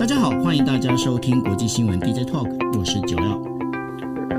大家好，欢迎大家收听国际新闻 DJ Talk，我是九料。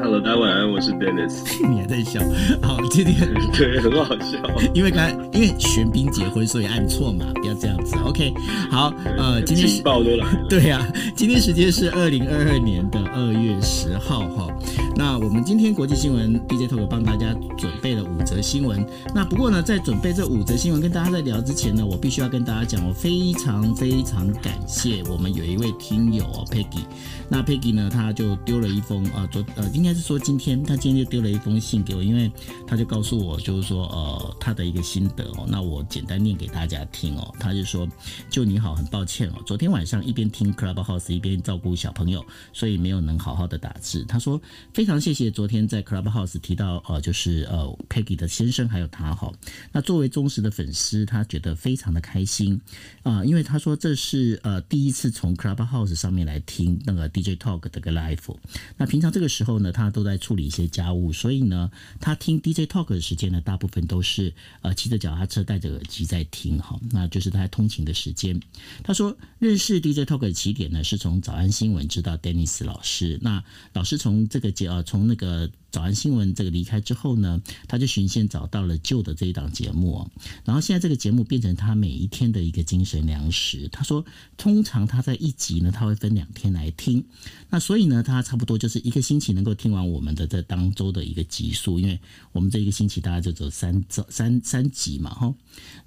Hello，大家晚安，我是 Dennis。你还在笑？好，今天 对，很好笑。因为刚才因为玄彬结婚，所以按错嘛，不要这样子。OK，好，呃，今天是报都来了。对呀、啊，今天时间是二零二二年的二月十号哈。那我们今天国际新闻 DJ Talk 帮大家准备了五则新闻。那不过呢，在准备这五则新闻跟大家在聊之前呢，我必须要跟大家讲，我非常非常感谢我们有一位听友哦，Peggy。那 Peggy 呢，他就丢了一封呃，昨呃，应该是说今天他今天就丢了一封信给我，因为他就告诉我，就是说呃，他的一个心得哦。那我简单念给大家听哦。他就说：“就你好，很抱歉哦，昨天晚上一边听 Clubhouse 一边照顾小朋友，所以没有能好好的打字。”他说：“非常谢谢昨天在 Clubhouse 提到呃，就是呃 Peggy 的先生还有他哈。那作为忠实的粉丝，他觉得非常的开心啊、因为他说这是呃第一次从 Clubhouse 上面来听那个。DJ Talk 的个 live，那平常这个时候呢，他他都在处理一些家务，所以呢，他听 DJ Talk 的时间呢，大部分都是呃骑着脚踏车戴着耳机在听哈，那就是他在通勤的时间。他说认识 DJ Talk 的起点呢，是从早安新闻知道 Dennis 老师，那老师从这个节啊，从那个。早安新闻这个离开之后呢，他就寻线找到了旧的这一档节目，然后现在这个节目变成他每一天的一个精神粮食。他说，通常他在一集呢，他会分两天来听，那所以呢，他差不多就是一个星期能够听完我们的这当周的一个集数，因为我们这一个星期大概就走三三三集嘛，哈。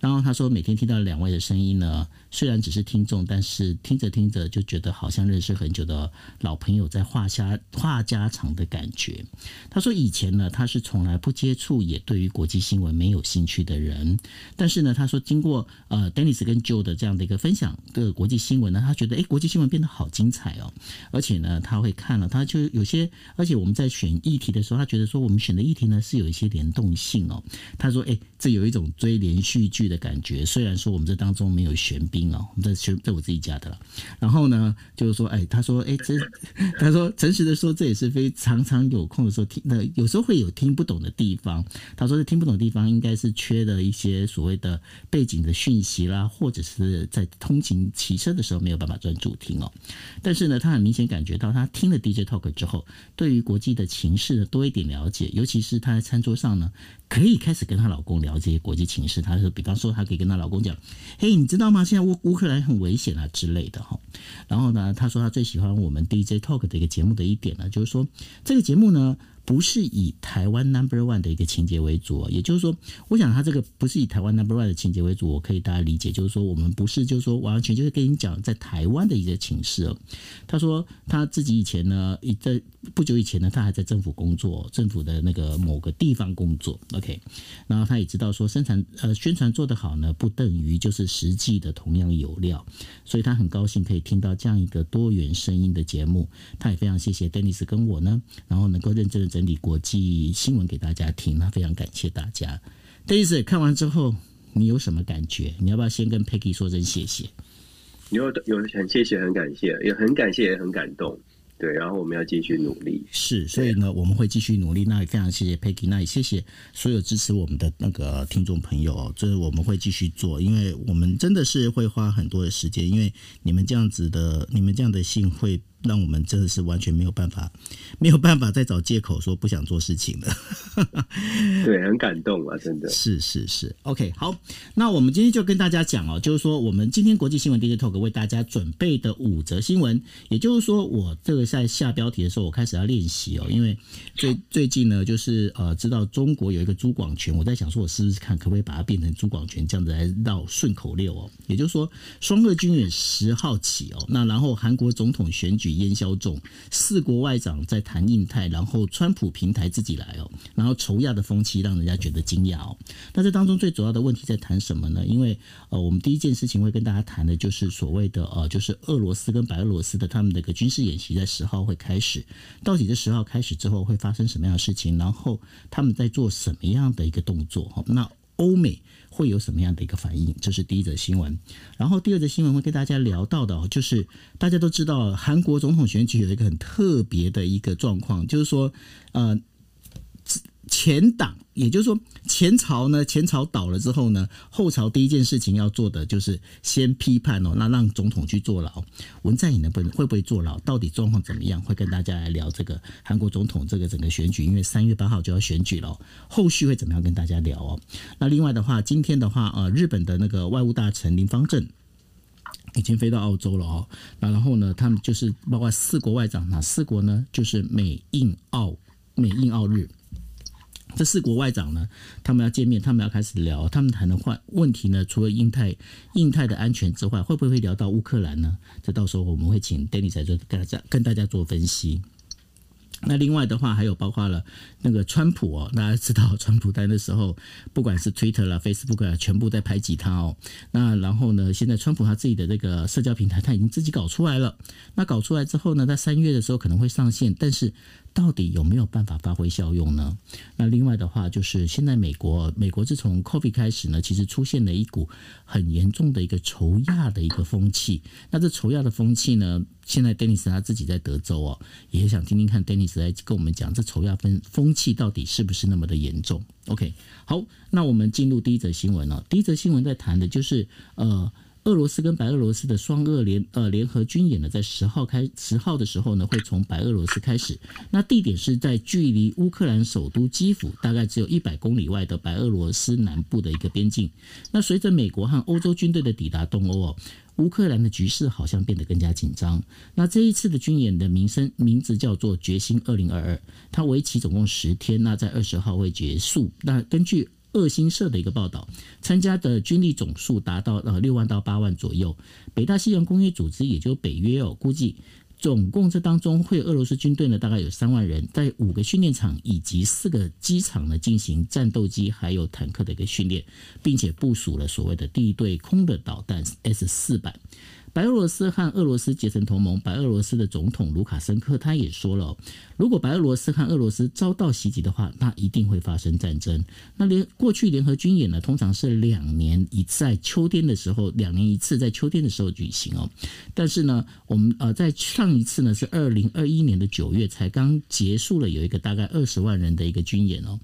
然后他说，每天听到两位的声音呢，虽然只是听众，但是听着听着就觉得好像认识很久的老朋友在话家话家常的感觉。他说：“以前呢，他是从来不接触，也对于国际新闻没有兴趣的人。但是呢，他说经过呃，Dennis 跟 Joe 的这样的一个分享的国际新闻呢，他觉得诶，国际新闻变得好精彩哦。而且呢，他会看了，他就有些，而且我们在选议题的时候，他觉得说我们选的议题呢是有一些联动性哦。他说：诶，这有一种追连续剧的感觉。虽然说我们这当中没有玄彬哦，我们在选在我自己家的了。然后呢，就是说，哎，他说，哎，这他说诚实的说，这也是非常常有空的时候听。”那有时候会有听不懂的地方，他说这听不懂的地方应该是缺了一些所谓的背景的讯息啦，或者是在通勤骑车的时候没有办法专注听哦。但是呢，他很明显感觉到他听了 DJ Talk 之后，对于国际的情势呢多一点了解，尤其是他在餐桌上呢可以开始跟她老公聊这些国际情势。他说，比方说，他可以跟她老公讲：“嘿，你知道吗？现在乌乌克兰很危险啊之类的哈。”然后呢，他说他最喜欢我们 DJ Talk 的一个节目的一点呢，就是说这个节目呢。不是以台湾 Number One 的一个情节为主，也就是说，我想他这个不是以台湾 Number One 的情节为主，我可以大家理解，就是说我们不是就是说完全就是跟你讲在台湾的一个情势哦。他说他自己以前呢，在不久以前呢，他还在政府工作，政府的那个某个地方工作。OK，然后他也知道说生产呃宣传做得好呢，不等于就是实际的同样有料，所以他很高兴可以听到这样一个多元声音的节目。他也非常谢谢 Dennis 跟我呢，然后能够认真的。整理国际新闻给大家听，那非常感谢大家。Dennis 看完之后，你有什么感觉？你要不要先跟 Peggy 说声谢谢？有有很谢谢，很感谢，也很感谢，也很感动。对，然后我们要继续努力。是，所以呢，我们会继续努力。那也非常谢谢 Peggy，那也谢谢所有支持我们的那个听众朋友。就是我们会继续做，因为我们真的是会花很多的时间，因为你们这样子的，你们这样的信会。让我们真的是完全没有办法，没有办法再找借口说不想做事情了。对，很感动啊，真的是是是。OK，好，那我们今天就跟大家讲哦，就是说我们今天国际新闻 DJ Talk 为大家准备的五则新闻，也就是说我这个在下标题的时候，我开始要练习哦，因为最最近呢，就是呃，知道中国有一个朱广权，我在想说，我试试看可不可以把它变成朱广权这样子来绕顺口溜哦。也就是说，双俄军演十号起哦，那然后韩国总统选举。烟消重，四国外长在谈印太，然后川普平台自己来哦，然后仇亚的风气让人家觉得惊讶哦。那这当中最主要的问题在谈什么呢？因为呃，我们第一件事情会跟大家谈的就是所谓的呃，就是俄罗斯跟白俄罗斯的他们的一个军事演习在十号会开始，到底这十号开始之后会发生什么样的事情？然后他们在做什么样的一个动作？哈，那欧美。会有什么样的一个反应？这是第一则新闻。然后第二则新闻会跟大家聊到的，就是大家都知道韩国总统选举有一个很特别的一个状况，就是说，呃，前党，也就是说前朝呢，前朝倒了之后呢，后朝第一件事情要做的就是先批判哦，那让总统去坐牢。文在寅能不能会不会坐牢？到底状况怎么样？会跟大家来聊这个韩国总统这个整个选举，因为三月八号就要选举了，后续会怎么样跟大家聊哦？那另外的话，今天的话，呃，日本的那个外务大臣林芳正已经飞到澳洲了哦。那然后呢，他们就是包括四国外长，哪四国呢？就是美印澳美印澳日。这四国外长呢，他们要见面，他们要开始聊，他们谈的话问题呢，除了印太、印太的安全之外，会不会聊到乌克兰呢？这到时候我们会请 Dennis 来做跟大家跟大家做分析。那另外的话，还有包括了那个川普哦，大家知道川普在那时候，不管是 Twitter 啦、Facebook 啦，全部在排挤他哦。那然后呢，现在川普他自己的这个社交平台，他已经自己搞出来了。那搞出来之后呢，在三月的时候可能会上线，但是。到底有没有办法发挥效用呢？那另外的话，就是现在美国，美国自从 COVID 开始呢，其实出现了一股很严重的一个仇亚的一个风气。那这仇亚的风气呢，现在 Dennis 他自己在德州哦，也想听听看 Dennis 来跟我们讲，这仇亚风风气到底是不是那么的严重？OK，好，那我们进入第一则新闻哦。第一则新闻在谈的就是呃。俄罗斯跟白俄罗斯的双俄联呃联合军演呢，在十号开十号的时候呢，会从白俄罗斯开始。那地点是在距离乌克兰首都基辅大概只有一百公里外的白俄罗斯南部的一个边境。那随着美国和欧洲军队的抵达东欧哦，乌克兰的局势好像变得更加紧张。那这一次的军演的名称名字叫做“决心二零二二”，它为期总共十天，那在二十号会结束。那根据俄新社的一个报道，参加的军力总数达到呃六万到八万左右。北大西洋公约组织，也就是北约哦，估计总共这当中会俄罗斯军队呢，大概有三万人，在五个训练场以及四个机场呢进行战斗机还有坦克的一个训练，并且部署了所谓的地对空的导弹 S 四百。白俄罗斯和俄罗斯结成同盟，白俄罗斯的总统卢卡申科他也说了，如果白俄罗斯和俄罗斯遭到袭击的话，那一定会发生战争。那联过去联合军演呢，通常是两年一次，在秋天的时候，两年一次在秋天的时候举行哦。但是呢，我们呃在上一次呢是二零二一年的九月才刚结束了，有一个大概二十万人的一个军演哦。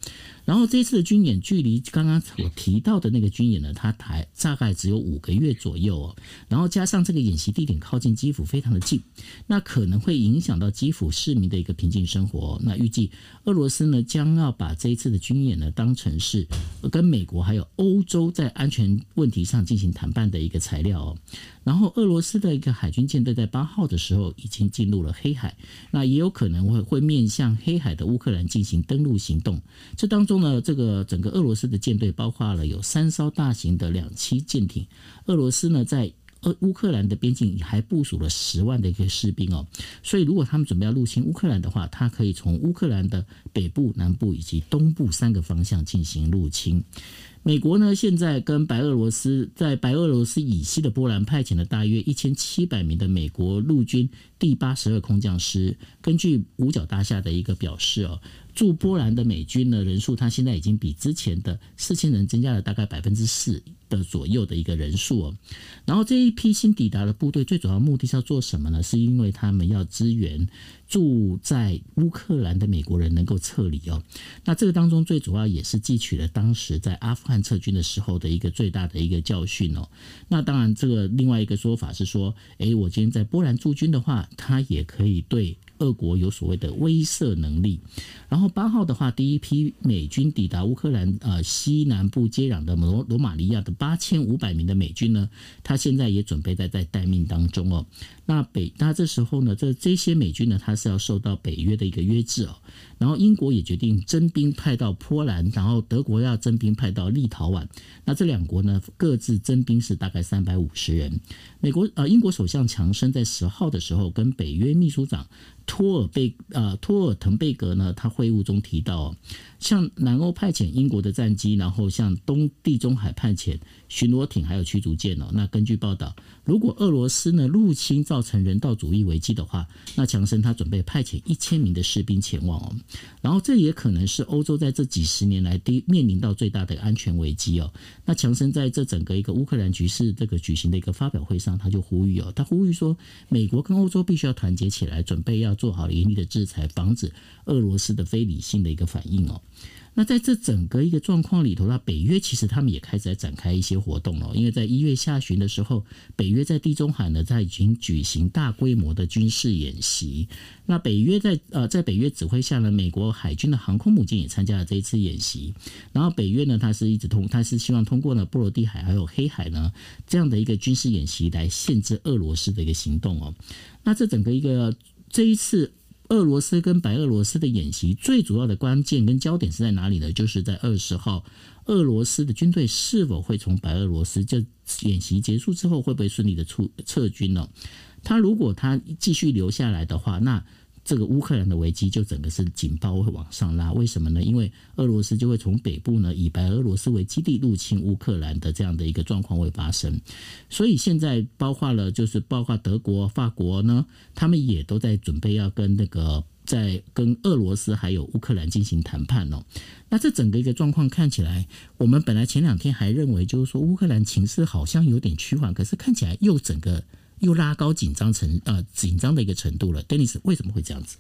然后这次的军演距离刚刚我提到的那个军演呢，它台大概只有五个月左右哦。然后加上这个。演习地点靠近基辅，非常的近，那可能会影响到基辅市民的一个平静生活。那预计俄罗斯呢将要把这一次的军演呢当成是跟美国还有欧洲在安全问题上进行谈判的一个材料哦。然后俄罗斯的一个海军舰队在八号的时候已经进入了黑海，那也有可能会会面向黑海的乌克兰进行登陆行动。这当中呢，这个整个俄罗斯的舰队包括了有三艘大型的两栖舰艇，俄罗斯呢在。而乌克兰的边境还部署了十万的一个士兵哦，所以如果他们准备要入侵乌克兰的话，他可以从乌克兰的北部、南部以及东部三个方向进行入侵。美国呢，现在跟白俄罗斯在白俄罗斯以西的波兰派遣了大约一千七百名的美国陆军第八十二空降师。根据五角大厦的一个表示哦。驻波兰的美军呢，人数，他现在已经比之前的四千人增加了大概百分之四的左右的一个人数哦。然后这一批新抵达的部队最主要目的是要做什么呢？是因为他们要支援住在乌克兰的美国人能够撤离哦。那这个当中最主要也是汲取了当时在阿富汗撤军的时候的一个最大的一个教训哦。那当然，这个另外一个说法是说，诶，我今天在波兰驻军的话，他也可以对。俄国有所谓的威慑能力，然后八号的话，第一批美军抵达乌克兰呃西南部接壤的罗罗马尼亚的八千五百名的美军呢，他现在也准备在在待命当中哦。那北，那这时候呢，这这些美军呢，他是要受到北约的一个约制哦。然后英国也决定征兵派到波兰，然后德国要征兵派到立陶宛。那这两国呢，各自征兵是大概三百五十人。美国呃，英国首相强生在十号的时候跟北约秘书长托尔贝呃托尔滕贝格呢，他会晤中提到，向南欧派遣英国的战机，然后向东地中海派遣巡逻艇还有驱逐舰哦。那根据报道，如果俄罗斯呢入侵造成人道主义危机的话，那强生他准备派遣一千名的士兵前往哦。然后这也可能是欧洲在这几十年来第面临到最大的安全危机哦。那强生在这整个一个乌克兰局势这个举行的一个发表会上，他就呼吁哦，他呼吁说，美国跟欧洲必须要团结起来，准备要做好严厉的制裁，防止俄罗斯的非理性的一个反应哦。那在这整个一个状况里头，那北约其实他们也开始在展开一些活动了。因为在一月下旬的时候，北约在地中海呢，在已经举行大规模的军事演习。那北约在呃，在北约指挥下呢，美国海军的航空母舰也参加了这一次演习。然后北约呢，它是一直通，它是希望通过呢波罗的海还有黑海呢这样的一个军事演习来限制俄罗斯的一个行动哦。那这整个一个这一次。俄罗斯跟白俄罗斯的演习最主要的关键跟焦点是在哪里呢？就是在二十号，俄罗斯的军队是否会从白俄罗斯就演习结束之后会不会顺利的出撤军呢？他如果他继续留下来的话，那。这个乌克兰的危机就整个是警报会往上拉，为什么呢？因为俄罗斯就会从北部呢，以白俄罗斯为基地入侵乌克兰的这样的一个状况会发生，所以现在包括了就是包括德国、法国呢，他们也都在准备要跟那个在跟俄罗斯还有乌克兰进行谈判哦。那这整个一个状况看起来，我们本来前两天还认为就是说乌克兰情势好像有点趋缓，可是看起来又整个。又拉高紧张程呃紧张的一个程度了，Dennis 为什么会这样子？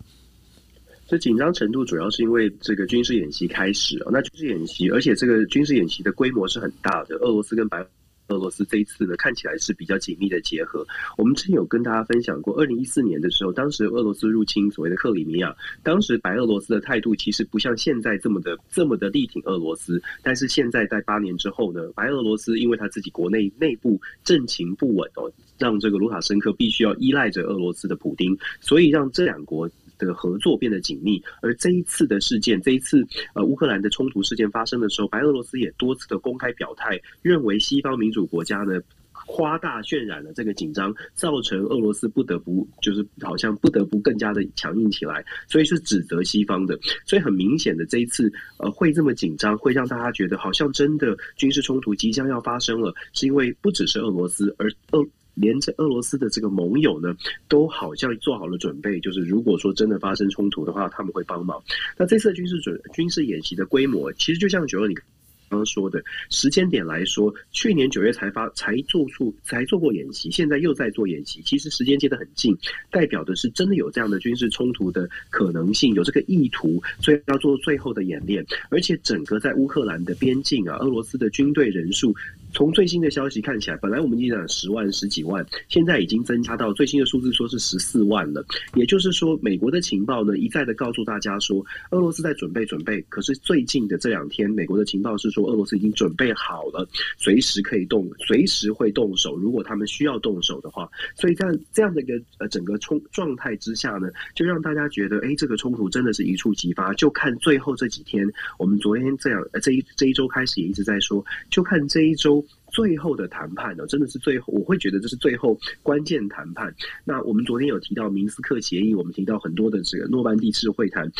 这紧张程度主要是因为这个军事演习开始啊，那军事演习，而且这个军事演习的规模是很大的，俄罗斯跟白俄罗斯这一次呢，看起来是比较紧密的结合。我们之前有跟大家分享过，二零一四年的时候，当时俄罗斯入侵所谓的克里米亚，当时白俄罗斯的态度其实不像现在这么的这么的力挺俄罗斯。但是现在在八年之后呢，白俄罗斯因为他自己国内内部政情不稳哦，让这个卢卡申科必须要依赖着俄罗斯的普丁，所以让这两国。的合作变得紧密，而这一次的事件，这一次呃乌克兰的冲突事件发生的时候，白俄罗斯也多次的公开表态，认为西方民主国家呢夸大渲染了这个紧张，造成俄罗斯不得不就是好像不得不更加的强硬起来，所以是指责西方的。所以很明显的这一次呃会这么紧张，会让大家觉得好像真的军事冲突即将要发生了，是因为不只是俄罗斯，而俄。连着俄罗斯的这个盟友呢，都好像做好了准备，就是如果说真的发生冲突的话，他们会帮忙。那这次军事准军事演习的规模，其实就像九二你刚刚说的时间点来说，去年九月才发才做出才做过演习，现在又在做演习，其实时间接得很近，代表的是真的有这样的军事冲突的可能性，有这个意图，所以要做最后的演练。而且整个在乌克兰的边境啊，俄罗斯的军队人数。从最新的消息看起来，本来我们已经讲十万、十几万，现在已经增加到最新的数字，说是十四万了。也就是说，美国的情报呢一再的告诉大家说，俄罗斯在准备准备。可是最近的这两天，美国的情报是说，俄罗斯已经准备好了，随时可以动，随时会动手。如果他们需要动手的话，所以在这样的一个呃整个冲状态之下呢，就让大家觉得，哎，这个冲突真的是一触即发。就看最后这几天，我们昨天这样，呃，这一这一周开始也一直在说，就看这一周。最后的谈判呢，真的是最后，我会觉得这是最后关键谈判。那我们昨天有提到明斯克协议，我们提到很多的这个诺曼第次会谈，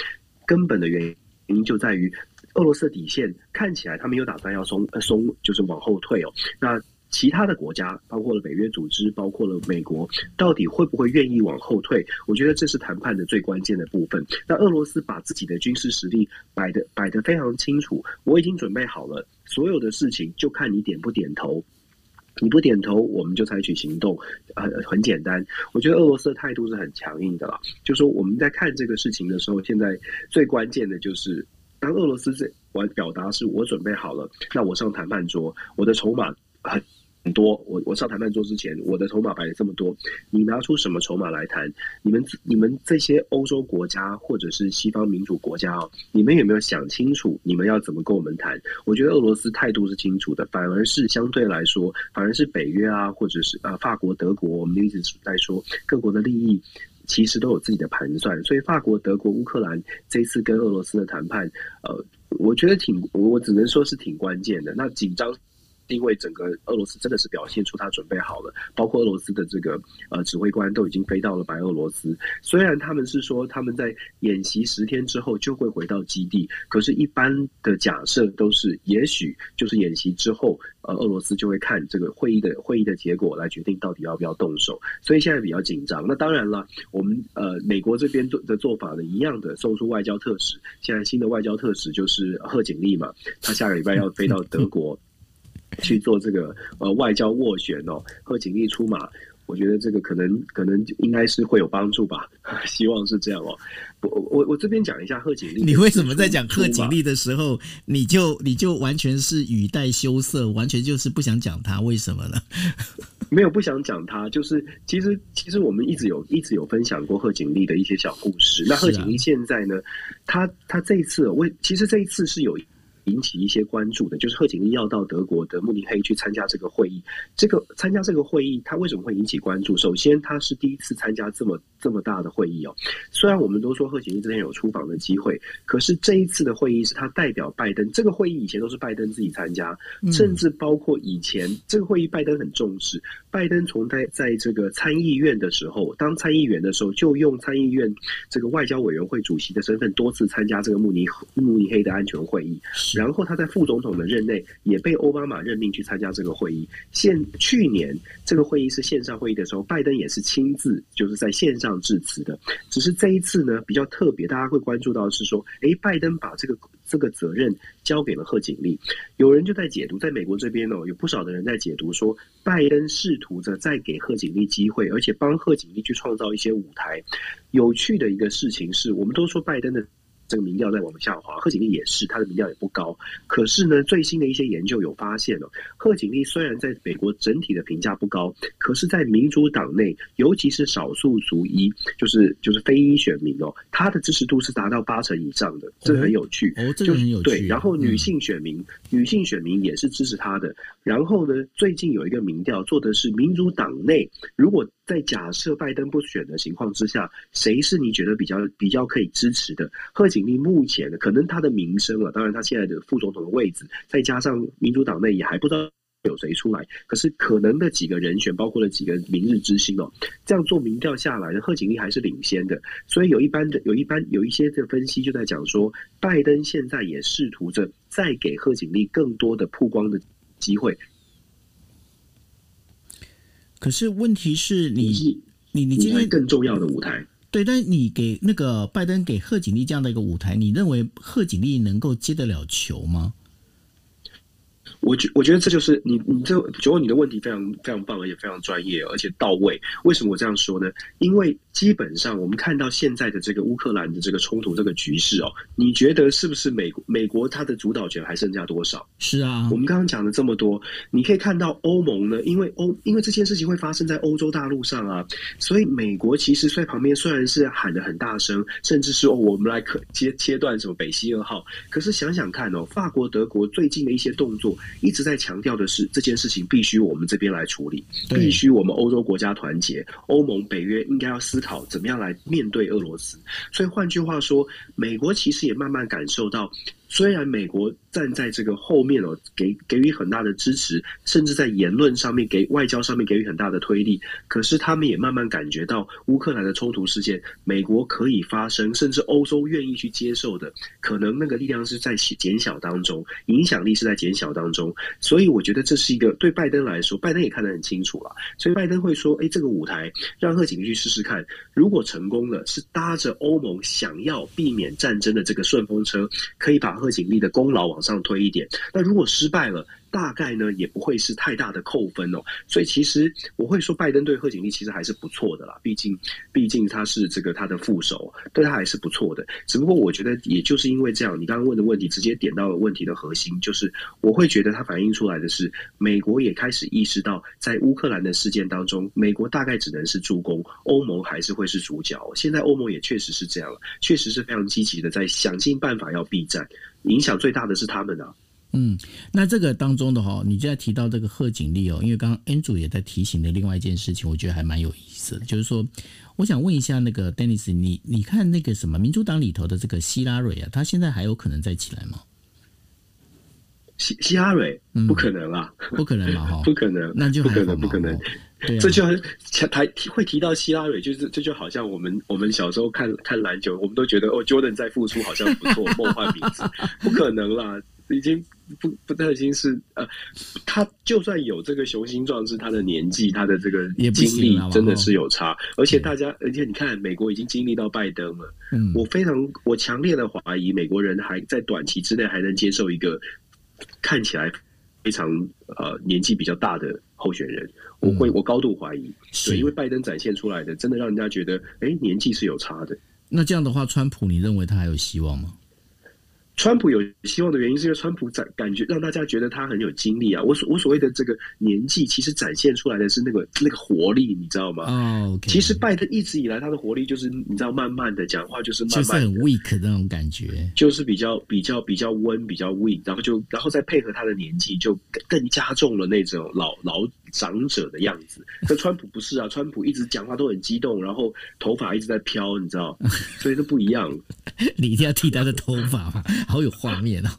根本的原因就在于俄罗斯的底线看起来他们有打算要松松，就是往后退哦。那其他的国家，包括了北约组织，包括了美国，到底会不会愿意往后退？我觉得这是谈判的最关键的部分。那俄罗斯把自己的军事实力摆得摆的非常清楚，我已经准备好了，所有的事情就看你点不点头。你不点头，我们就采取行动。呃，很简单，我觉得俄罗斯的态度是很强硬的啦。就说我们在看这个事情的时候，现在最关键的就是，当俄罗斯这我表达是我准备好了，那我上谈判桌，我的筹码很。很多，我我上谈判桌之前，我的筹码摆了这么多，你拿出什么筹码来谈？你们你们这些欧洲国家或者是西方民主国家哦，你们有没有想清楚，你们要怎么跟我们谈？我觉得俄罗斯态度是清楚的，反而是相对来说，反而是北约啊，或者是呃法国、德国，我们一直在说各国的利益其实都有自己的盘算，所以法国、德国、乌克兰这次跟俄罗斯的谈判，呃，我觉得挺，我只能说是挺关键的。那紧张。因为整个俄罗斯真的是表现出他准备好了，包括俄罗斯的这个呃指挥官都已经飞到了白俄罗斯。虽然他们是说他们在演习十天之后就会回到基地，可是，一般的假设都是，也许就是演习之后，呃，俄罗斯就会看这个会议的会议的结果来决定到底要不要动手。所以现在比较紧张。那当然了，我们呃美国这边做的做法呢，一样的送出外交特使。现在新的外交特使就是贺锦丽嘛，他下个礼拜要飞到德国。去做这个呃外交斡旋哦，贺锦丽出马。我觉得这个可能可能应该是会有帮助吧，希望是这样哦。我我我这边讲一下贺锦丽，你为什么在讲贺锦丽的时候，你就你就完全是语带羞涩，完全就是不想讲他？为什么呢？没有不想讲他，就是其实其实我们一直有一直有分享过贺锦丽的一些小故事。那贺锦丽现在呢，他他这一次为其实这一次是有。引起一些关注的，就是贺锦丽要到德国的慕尼黑去参加这个会议。这个参加这个会议，他为什么会引起关注？首先，他是第一次参加这么这么大的会议哦。虽然我们都说贺锦丽之前有出访的机会，可是这一次的会议是他代表拜登。这个会议以前都是拜登自己参加，甚至包括以前这个会议，拜登很重视。拜登从在在这个参议院的时候，当参议员的时候，就用参议院这个外交委员会主席的身份，多次参加这个慕尼慕尼黑的安全会议。然后他在副总统的任内也被奥巴马任命去参加这个会议。现去年这个会议是线上会议的时候，拜登也是亲自就是在线上致辞的。只是这一次呢，比较特别，大家会关注到是说，诶，拜登把这个这个责任交给了贺锦丽。有人就在解读，在美国这边呢，有不少的人在解读说，拜登试图着再给贺锦丽机会，而且帮贺锦丽去创造一些舞台。有趣的一个事情是，我们都说拜登的。这个民调在往下滑，贺锦丽也是，他的民调也不高。可是呢，最新的一些研究有发现哦，贺锦丽虽然在美国整体的评价不高，可是，在民主党内，尤其是少数族裔，就是就是非裔选民哦，他的支持度是达到八成以上的，这很有趣。哦，这个很有趣。对，然后女性选民，女性选民也是支持他的。然后呢，最近有一个民调做的是民主党内，如果在假设拜登不选的情况之下，谁是你觉得比较比较可以支持的？贺锦丽目前可能他的名声啊，当然他现在的副总统的位置，再加上民主党内也还不知道有谁出来，可是可能的几个人选，包括了几个明日之星哦，这样做民调下来，贺锦丽还是领先的。所以有一般的有一般有一些的分析就在讲说，拜登现在也试图着再给贺锦丽更多的曝光的机会。可是问题是你，你你今天更重要的舞台，对，但你给那个拜登给贺锦丽这样的一个舞台，你认为贺锦丽能够接得了球吗？我觉我觉得这就是你你这九问你的问题非常非常棒，而且非常专业，而且到位。为什么我这样说呢？因为基本上我们看到现在的这个乌克兰的这个冲突这个局势哦，你觉得是不是美国美国它的主导权还剩下多少？是啊，我们刚刚讲了这么多，你可以看到欧盟呢，因为欧因为这件事情会发生在欧洲大陆上啊，所以美国其实在旁边虽然是喊得很大声，甚至是哦我们来可切切断什么北溪二号，可是想想看哦，法国德国最近的一些动作。一直在强调的是这件事情必须我们这边来处理，必须我们欧洲国家团结，欧盟、北约应该要思考好怎么样来面对俄罗斯。所以换句话说，美国其实也慢慢感受到。虽然美国站在这个后面哦，给给予很大的支持，甚至在言论上面给外交上面给予很大的推力，可是他们也慢慢感觉到乌克兰的冲突事件，美国可以发生，甚至欧洲愿意去接受的，可能那个力量是在减小当中，影响力是在减小当中。所以我觉得这是一个对拜登来说，拜登也看得很清楚了，所以拜登会说：“哎，这个舞台让贺锦丽去试试看，如果成功了，是搭着欧盟想要避免战争的这个顺风车，可以把。”贺锦丽的功劳往往上推一点，那如果失败了，大概呢也不会是太大的扣分哦。所以其实我会说，拜登对贺锦丽其实还是不错的啦。毕竟，毕竟他是这个他的副手，对他还是不错的。只不过我觉得，也就是因为这样，你刚刚问的问题直接点到了问题的核心，就是我会觉得它反映出来的是，美国也开始意识到，在乌克兰的事件当中，美国大概只能是助攻，欧盟还是会是主角。现在欧盟也确实是这样了，确实是非常积极的在想尽办法要避战。影响最大的是他们啊。嗯，那这个当中的哈，你就在提到这个贺锦丽哦，因为刚刚 Andrew 也在提醒的另外一件事情，我觉得还蛮有意思的，就是说，我想问一下那个 Dennis，你你看那个什么民主党里头的这个希拉蕊啊，他现在还有可能再起来吗？希希拉蕊？不可能啊，嗯、不可能嘛哈，不可能，那就不可能，不可能。对啊、这就台会提到希拉蕊，就是这就好像我们我们小时候看看篮球，我们都觉得哦，Jordan 在复出好像不错，梦幻名字，不可能啦，已经不不太已经是呃，他就算有这个雄心壮志，他的年纪，他的这个经历真的是有差，而且大家，而且你看，美国已经经历到拜登了，嗯，我非常我强烈的怀疑，美国人还在短期之内还能接受一个看起来。非常呃年纪比较大的候选人，我会我高度怀疑，对，因为拜登展现出来的真的让人家觉得，哎、欸，年纪是有差的。那这样的话，川普你认为他还有希望吗？川普有希望的原因，是因为川普展感觉让大家觉得他很有精力啊。我所我所谓的这个年纪，其实展现出来的是那个那个活力，你知道吗？哦，okay. 其实拜登一直以来他的活力就是你知道，慢慢的讲话就是慢慢的，就是很 weak 的那种感觉，就是比较比较比较温，比较 weak，然后就然后再配合他的年纪，就更加重了那种老老长者的样子。那川普不是啊，川普一直讲话都很激动，然后头发一直在飘，你知道，所以都不一样。你一定要剃他的头发吗？好有画面啊！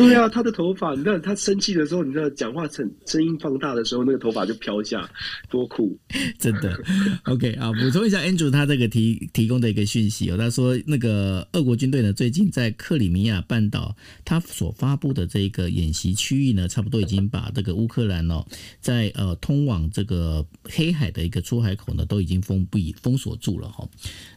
对啊，他的头发，你知道他生气的时候，你知道讲话声声音放大的时候，那个头发就飘下，多酷！真的。OK 啊，补充一下，Andrew 他这个提提供的一个讯息哦，他说那个俄国军队呢，最近在克里米亚半岛，他所发布的这个演习区域呢，差不多已经把这个乌克兰哦，在呃通往这个黑海的一个出海口呢，都已经封闭封锁住了哈。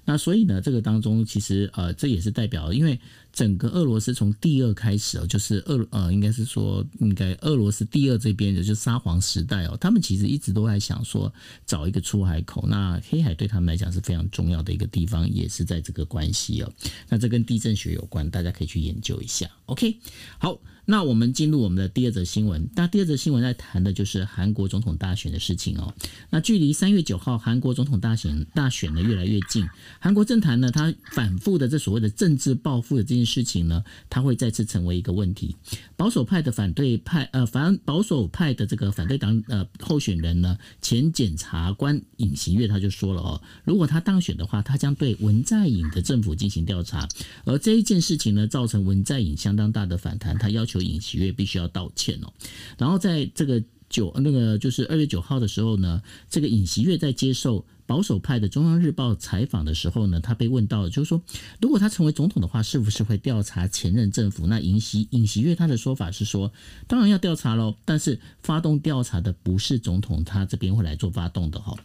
那所以呢，这个当中其实呃，这也是代表，因为整个俄罗斯从第二开始哦，就是俄呃，应该是说应该俄罗斯第二这边的就是沙皇时代哦，他们其实一直都在想说找一个出海口。那黑海对他们来讲是非常重要的一个地方，也是在这个关系哦。那这跟地震学有关，大家可以去研究一下。OK，好。那我们进入我们的第二则新闻。那第二则新闻在谈的就是韩国总统大选的事情哦。那距离三月九号韩国总统大选大选呢越来越近，韩国政坛呢，它反复的这所谓的政治报复的这件事情呢，它会再次成为一个问题。保守派的反对派呃反保守派的这个反对党呃候选人呢，前检察官尹锡悦他就说了哦，如果他当选的话，他将对文在寅的政府进行调查。而这一件事情呢，造成文在寅相当大的反弹，他要求。就尹锡悦必须要道歉哦，然后在这个九那个就是二月九号的时候呢，这个尹锡悦在接受。保守派的《中央日报》采访的时候呢，他被问到，就是说，如果他成为总统的话，是不是会调查前任政府？那尹锡尹锡悦他的说法是说，当然要调查喽，但是发动调查的不是总统，他这边会来做发动的哈。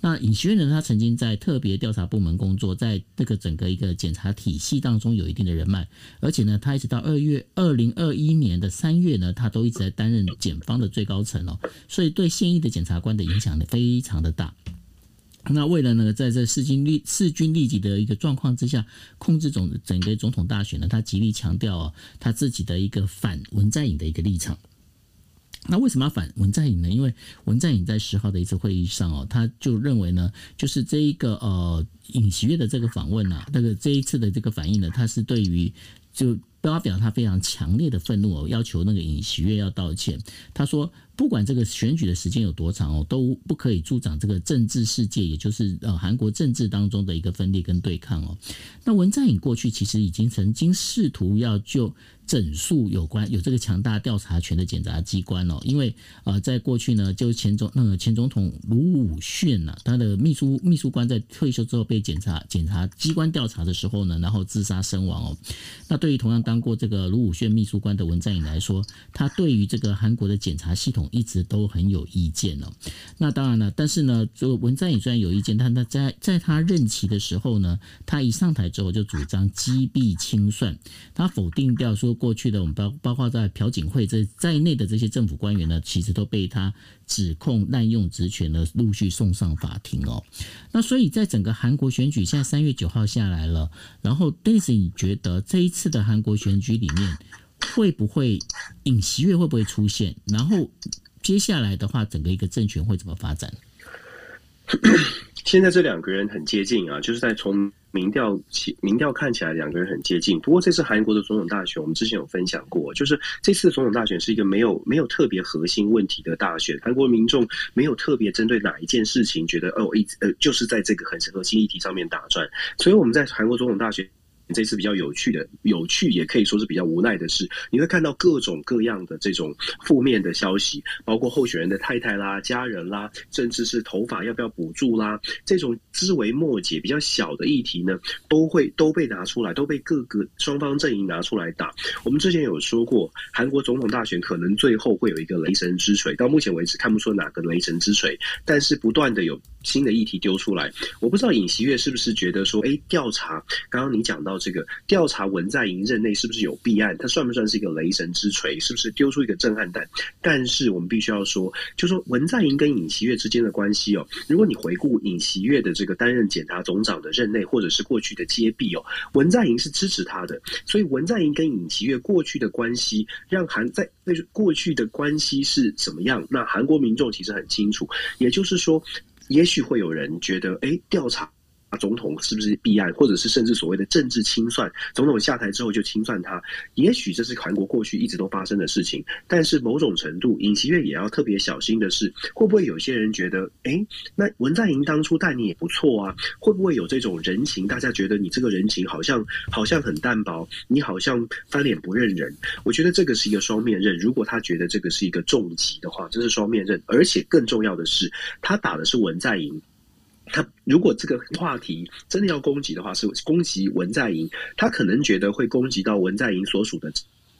那尹锡悦呢，他曾经在特别调查部门工作，在这个整个一个检察体系当中有一定的人脉，而且呢，他一直到二月二零二一年的三月呢，他都一直在担任检方的最高层哦，所以对现役的检察官的影响力非常的大。那为了呢，在这势均力势均力敌的一个状况之下，控制总整个总统大选呢，他极力强调哦，他自己的一个反文在寅的一个立场。那为什么要反文在寅呢？因为文在寅在十号的一次会议上哦，他就认为呢，就是这一个呃尹锡悦的这个访问啊，那个这一次的这个反应呢，他是对于就发表他非常强烈的愤怒哦，要求那个尹锡悦要道歉。他说。不管这个选举的时间有多长哦，都不可以助长这个政治世界，也就是呃韩国政治当中的一个分裂跟对抗哦。那文在寅过去其实已经曾经试图要就整肃有关有这个强大调查权的检察机关哦，因为呃在过去呢，就前总那个前总统卢武铉呐，他的秘书秘书官在退休之后被检察检察机关调查的时候呢，然后自杀身亡哦。那对于同样当过这个卢武铉秘书官的文在寅来说，他对于这个韩国的检察系统。一直都很有意见哦。那当然了，但是呢，这个文在寅虽然有意见，但他在在他任期的时候呢，他一上台之后就主张击毙清算，他否定掉说过去的我们包包括在朴槿惠这在内的这些政府官员呢，其实都被他指控滥用职权呢，陆续送上法庭哦。那所以在整个韩国选举，现在三月九号下来了，然后 Daisy 觉得这一次的韩国选举里面？会不会尹锡悦会不会出现？然后接下来的话，整个一个政权会怎么发展？现在这两个人很接近啊，就是在从民调起，民调看起来两个人很接近。不过这次韩国的总统大选，我们之前有分享过，就是这次总统大选是一个没有没有特别核心问题的大选。韩国民众没有特别针对哪一件事情觉得哦，一直呃就是在这个很核心议题上面打转。所以我们在韩国总统大选。这次比较有趣的，有趣也可以说是比较无奈的是，你会看到各种各样的这种负面的消息，包括候选人的太太啦、家人啦，甚至是头发要不要补助啦，这种枝微末节比较小的议题呢，都会都被拿出来，都被各个双方阵营拿出来打。我们之前有说过，韩国总统大选可能最后会有一个雷神之锤，到目前为止看不出哪个雷神之锤，但是不断的有。新的议题丢出来。我不知道尹锡悦是不是觉得说，哎，调查刚刚你讲到这个调查文在寅任内是不是有弊案，他算不算是一个雷神之锤？是不是丢出一个震撼弹？但是我们必须要说，就说文在寅跟尹锡悦之间的关系哦，如果你回顾尹锡悦的这个担任检察总长的任内，或者是过去的接弊哦，文在寅是支持他的，所以文在寅跟尹锡悦过去的关系，让韩在那过去的关系是怎么样？那韩国民众其实很清楚，也就是说。也许会有人觉得，哎，调查。啊总统是不是弊案，或者是甚至所谓的政治清算？总统下台之后就清算他，也许这是韩国过去一直都发生的事情。但是某种程度，尹锡悦也要特别小心的是，会不会有些人觉得，哎，那文在寅当初待你也不错啊？会不会有这种人情？大家觉得你这个人情好像好像很淡薄，你好像翻脸不认人。我觉得这个是一个双面刃。如果他觉得这个是一个重击的话，这是双面刃。而且更重要的是，他打的是文在寅。他如果这个话题真的要攻击的话，是攻击文在寅，他可能觉得会攻击到文在寅所属的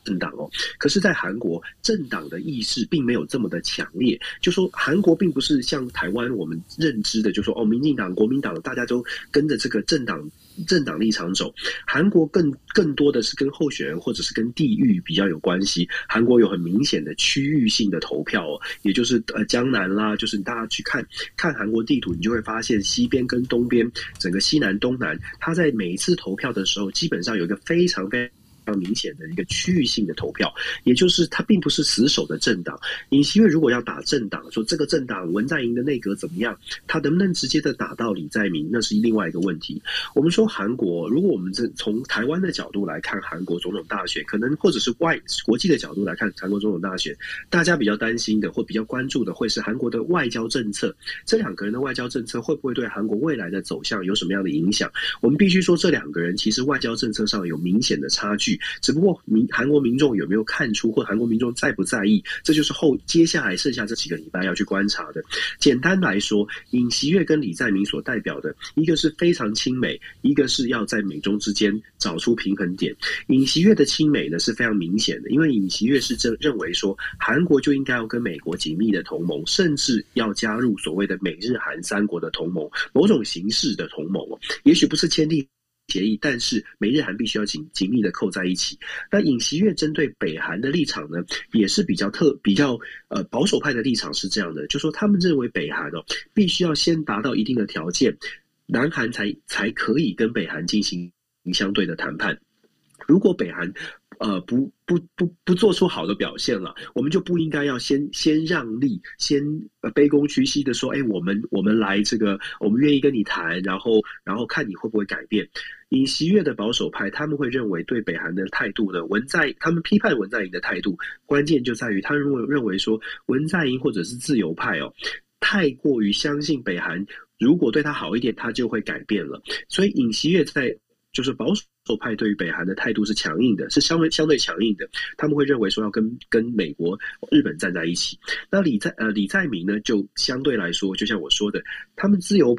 政党哦。可是，在韩国，政党的意识并没有这么的强烈。就说韩国并不是像台湾我们认知的，就说哦，民进党、国民党，大家都跟着这个政党。政党立场走，韩国更更多的是跟候选人或者是跟地域比较有关系。韩国有很明显的区域性的投票哦，也就是呃江南啦，就是大家去看看韩国地图，你就会发现西边跟东边，整个西南东南，它在每一次投票的时候，基本上有一个非常非常。非常明显的一个区域性的投票，也就是他并不是死守的政党。尹锡悦如果要打政党，说这个政党文在寅的内阁怎么样，他能不能直接的打到李在明，那是另外一个问题。我们说韩国，如果我们这从台湾的角度来看韩国总统大选，可能或者是外国际的角度来看韩国总统大选，大家比较担心的或比较关注的会是韩国的外交政策，这两个人的外交政策会不会对韩国未来的走向有什么样的影响？我们必须说，这两个人其实外交政策上有明显的差距。只不过民韩国民众有没有看出，或韩国民众在不在意，这就是后接下来剩下这几个礼拜要去观察的。简单来说，尹锡悦跟李在明所代表的一个是非常亲美，一个是要在美中之间找出平衡点。尹锡悦的亲美呢是非常明显的，因为尹锡悦是认认为说，韩国就应该要跟美国紧密的同盟，甚至要加入所谓的美日韩三国的同盟，某种形式的同盟哦，也许不是签订。协议，但是美日韩必须要紧紧密的扣在一起。那尹锡悦针对北韩的立场呢，也是比较特比较呃保守派的立场是这样的，就说他们认为北韩哦必须要先达到一定的条件，南韩才才可以跟北韩进行相对的谈判。如果北韩呃不不不不做出好的表现了，我们就不应该要先先让利，先卑躬屈膝的说，哎，我们我们来这个，我们愿意跟你谈，然后然后看你会不会改变。尹锡悦的保守派，他们会认为对北韩的态度呢，文在他们批判文在寅的态度，关键就在于他们认为认为说文在寅或者是自由派哦，太过于相信北韩，如果对他好一点，他就会改变了。所以尹锡悦在就是保守派对于北韩的态度是强硬的，是相对相对强硬的。他们会认为说要跟跟美国、日本站在一起。那李在呃李在明呢，就相对来说，就像我说的，他们自由。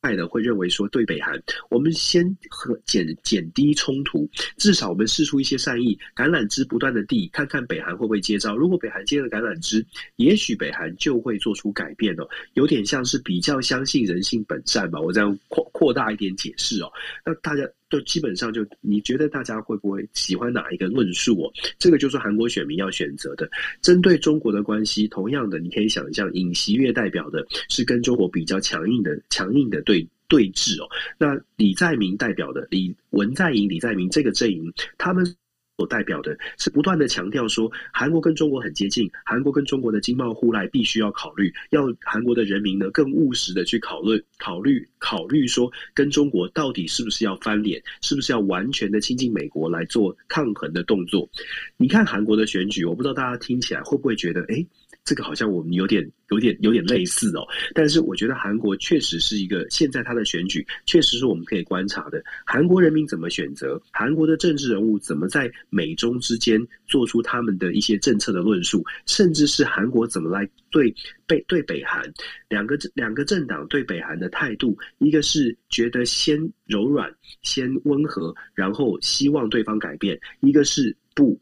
派的会认为说，对北韩，我们先和减减低冲突，至少我们试出一些善意，橄榄枝不断的递，看看北韩会不会接招。如果北韩接了橄榄枝，也许北韩就会做出改变哦，有点像是比较相信人性本善吧。我这样扩扩大一点解释哦，那大家。就基本上就，你觉得大家会不会喜欢哪一个论述哦？这个就是韩国选民要选择的。针对中国的关系，同样的，你可以想象，尹锡悦代表的是跟中国比较强硬的、强硬的对对峙哦。那李在明代表的李文在寅、李在明这个阵营，他们。所代表的是不断的强调说，韩国跟中国很接近，韩国跟中国的经贸互赖必须要考虑，要韩国的人民呢更务实的去考论、考虑、考虑说，跟中国到底是不是要翻脸，是不是要完全的亲近美国来做抗衡的动作？你看韩国的选举，我不知道大家听起来会不会觉得，哎。这个好像我们有点、有点、有点类似哦，但是我觉得韩国确实是一个现在他的选举，确实是我们可以观察的。韩国人民怎么选择，韩国的政治人物怎么在美中之间做出他们的一些政策的论述，甚至是韩国怎么来对北对北韩两个两个政党对北韩的态度，一个是觉得先柔软、先温和，然后希望对方改变；一个是不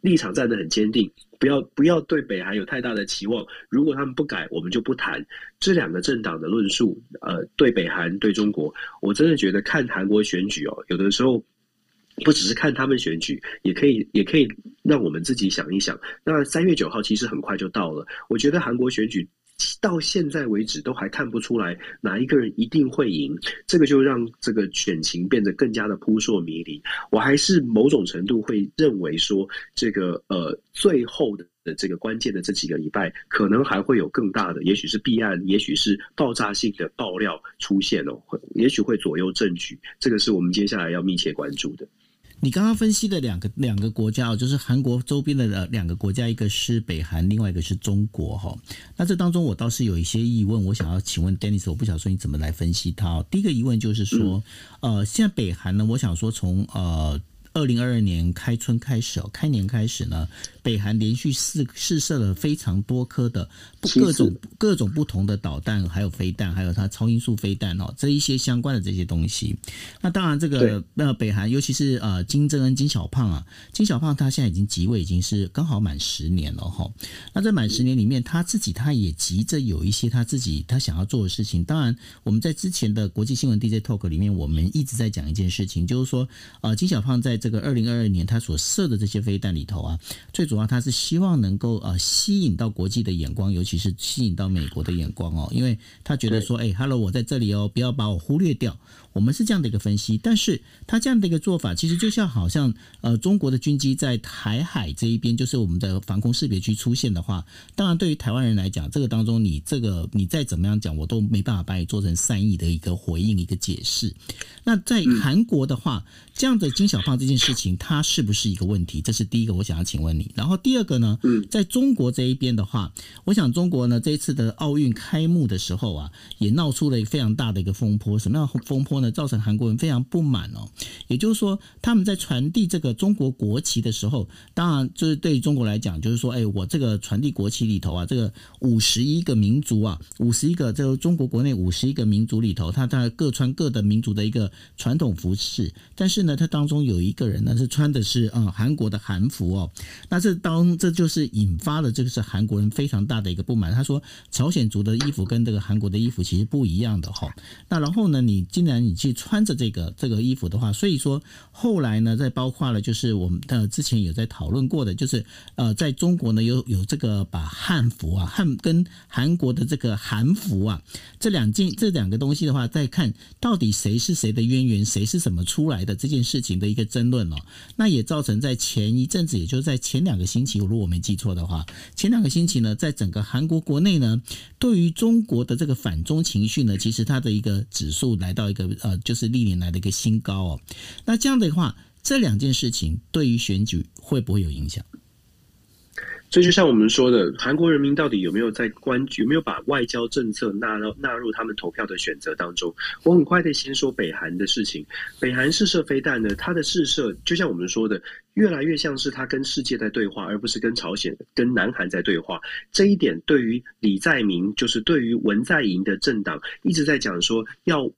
立场站得很坚定。不要不要对北韩有太大的期望。如果他们不改，我们就不谈。这两个政党的论述，呃，对北韩对中国，我真的觉得看韩国选举哦，有的时候不只是看他们选举，也可以也可以让我们自己想一想。那三月九号其实很快就到了，我觉得韩国选举。到现在为止都还看不出来哪一个人一定会赢，这个就让这个选情变得更加的扑朔迷离。我还是某种程度会认为说，这个呃最后的这个关键的这几个礼拜，可能还会有更大的，也许是弊案，也许是爆炸性的爆料出现哦，会也许会左右政局。这个是我们接下来要密切关注的。你刚刚分析的两个两个国家哦，就是韩国周边的两个国家，一个是北韩，另外一个是中国哈。那这当中我倒是有一些疑问，我想要请问 Dennis，我不想说你怎么来分析它哦。第一个疑问就是说，呃，现在北韩呢，我想说从呃二零二二年开春开始哦，开年开始呢。北韩连续试试射了非常多颗的各种各种不同的导弹，还有飞弹，还有它超音速飞弹哦，这一些相关的这些东西。那当然，这个呃北韩，尤其是呃金正恩金小胖啊，金小胖他现在已经即位，已经是刚好满十年了哈。那在满十年里面，他自己他也急着有一些他自己他想要做的事情。当然，我们在之前的国际新闻 DJ Talk 里面，我们一直在讲一件事情，就是说呃金小胖在这个二零二二年他所射的这些飞弹里头啊，最主主要他是希望能够呃吸引到国际的眼光，尤其是吸引到美国的眼光哦，因为他觉得说，哎，Hello，我在这里哦，不要把我忽略掉。我们是这样的一个分析，但是他这样的一个做法，其实就像好像呃中国的军机在台海这一边，就是我们的防空识别区出现的话，当然对于台湾人来讲，这个当中你这个你再怎么样讲，我都没办法把你做成善意的一个回应一个解释。那在韩国的话，这样的金小胖这件事情，它是不是一个问题？这是第一个我想要请问你。然后第二个呢，在中国这一边的话，我想中国呢这一次的奥运开幕的时候啊，也闹出了一个非常大的一个风波。什么样的风波呢？造成韩国人非常不满哦，也就是说，他们在传递这个中国国旗的时候，当然就是对于中国来讲，就是说，哎，我这个传递国旗里头啊，这个五十一个民族啊，五十一个这个中国国内五十一个民族里头，他在各穿各的民族的一个传统服饰，但是呢，它当中有一个个人呢是穿的是啊韩国的韩服哦，那这当这就是引发了这个是韩国人非常大的一个不满。他说，朝鲜族的衣服跟这个韩国的衣服其实不一样的哈。那然后呢，你既然你去穿着这个这个衣服的话，所以说后来呢，再包括了就是我们的之前有在讨论过的，就是呃，在中国呢有有这个把汉服啊汉跟韩国的这个韩服啊这两件这两个东西的话，再看到底谁是谁的渊源，谁是怎么出来的这件事情的一个争论了。那也造成在前一阵子，也就是在前两个星期，如果我没记错的话，前两个星期呢，在整个韩国国内呢，对于中国的这个反中情绪呢，其实它的一个指数来到一个呃。就是历年来的一个新高哦，那这样的话，这两件事情对于选举会不会有影响？所以就像我们说的，韩国人民到底有没有在关注，有没有把外交政策纳入纳入他们投票的选择当中？我很快的先说北韩的事情。北韩试射飞弹呢，它的试射就像我们说的，越来越像是他跟世界在对话，而不是跟朝鲜、跟南韩在对话。这一点对于李在明，就是对于文在寅的政党，一直在讲说要。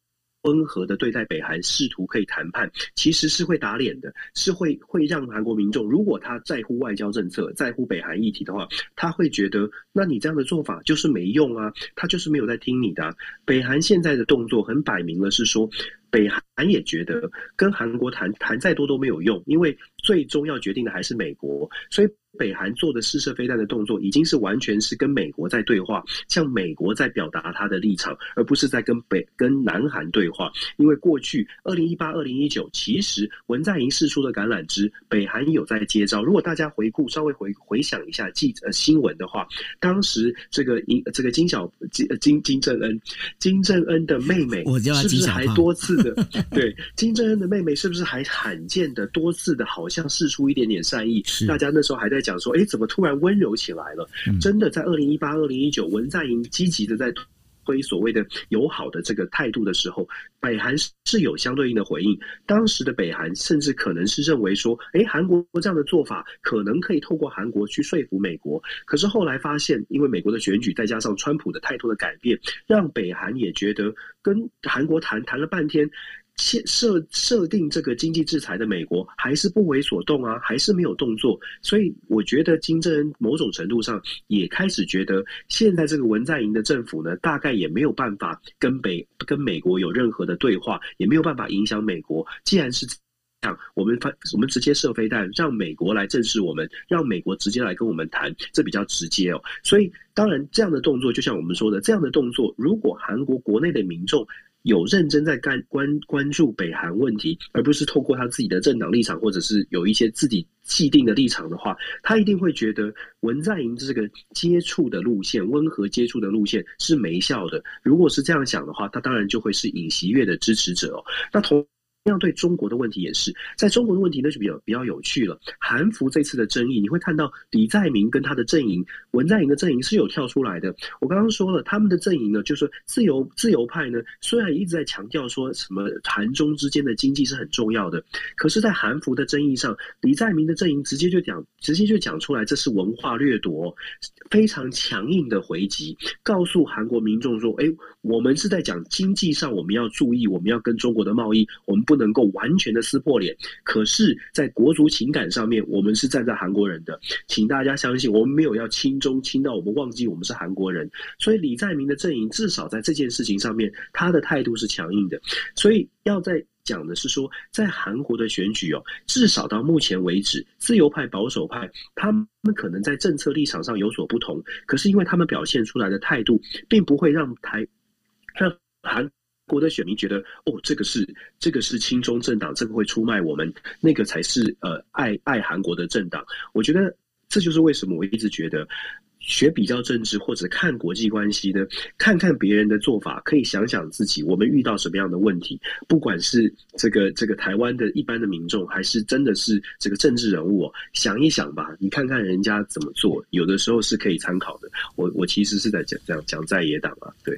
温和的对待北韩，试图可以谈判，其实是会打脸的，是会会让韩国民众，如果他在乎外交政策，在乎北韩议题的话，他会觉得，那你这样的做法就是没用啊，他就是没有在听你的。北韩现在的动作很摆明了，是说。北韩也觉得跟韩国谈谈再多都没有用，因为最终要决定的还是美国。所以北韩做的试射飞弹的动作，已经是完全是跟美国在对话，向美国在表达他的立场，而不是在跟北跟南韩对话。因为过去二零一八、二零一九，其实文在寅释出的橄榄枝，北韩有在接招。如果大家回顾稍微回回想一下记呃新闻的话，当时这个金这个金小金金金正恩金正恩的妹妹，是不是还多次？对，金正恩的妹妹是不是还罕见的多次的，好像试出一点点善意？大家那时候还在讲说，哎，怎么突然温柔起来了？真的，在二零一八、二零一九，文在寅积极的在。推所谓的友好的这个态度的时候，北韩是有相对应的回应。当时的北韩甚至可能是认为说，哎，韩国这样的做法可能可以透过韩国去说服美国。可是后来发现，因为美国的选举，再加上川普的态度的改变，让北韩也觉得跟韩国谈谈了半天。设设设定这个经济制裁的美国还是不为所动啊，还是没有动作。所以我觉得金正恩某种程度上也开始觉得，现在这个文在寅的政府呢，大概也没有办法跟北跟美国有任何的对话，也没有办法影响美国。既然是这样，我们发我们直接射飞弹，让美国来正视我们，让美国直接来跟我们谈，这比较直接哦。所以当然这样的动作，就像我们说的，这样的动作，如果韩国国内的民众，有认真在干关关注北韩问题，而不是透过他自己的政党立场，或者是有一些自己既定的立场的话，他一定会觉得文在寅这个接触的路线，温和接触的路线是没效的。如果是这样想的话，他当然就会是尹锡悦的支持者哦。那同。这样对中国的问题也是，在中国的问题那就比较比较有趣了。韩服这次的争议，你会看到李在明跟他的阵营，文在寅的阵营是有跳出来的。我刚刚说了，他们的阵营呢，就是自由自由派呢，虽然一直在强调说什么韩中之间的经济是很重要的，可是，在韩服的争议上，李在明的阵营直接就讲，直接就讲出来，这是文化掠夺，非常强硬的回击，告诉韩国民众说：“哎，我们是在讲经济上，我们要注意，我们要跟中国的贸易，我们不。”不能够完全的撕破脸，可是，在国足情感上面，我们是站在韩国人的，请大家相信，我们没有要亲中亲到我们忘记我们是韩国人。所以，李在明的阵营至少在这件事情上面，他的态度是强硬的。所以，要在讲的是说，在韩国的选举哦，至少到目前为止，自由派、保守派，他们可能在政策立场上有所不同，可是因为他们表现出来的态度，并不会让台让韩。国的选民觉得，哦，这个是这个是亲中政党，这个会出卖我们，那个才是呃爱爱韩国的政党。我觉得这就是为什么我一直觉得。学比较政治或者看国际关系呢，看看别人的做法，可以想想自己我们遇到什么样的问题。不管是这个这个台湾的一般的民众，还是真的是这个政治人物，想一想吧，你看看人家怎么做，有的时候是可以参考的。我我其实是在讲讲讲在野党啊，对，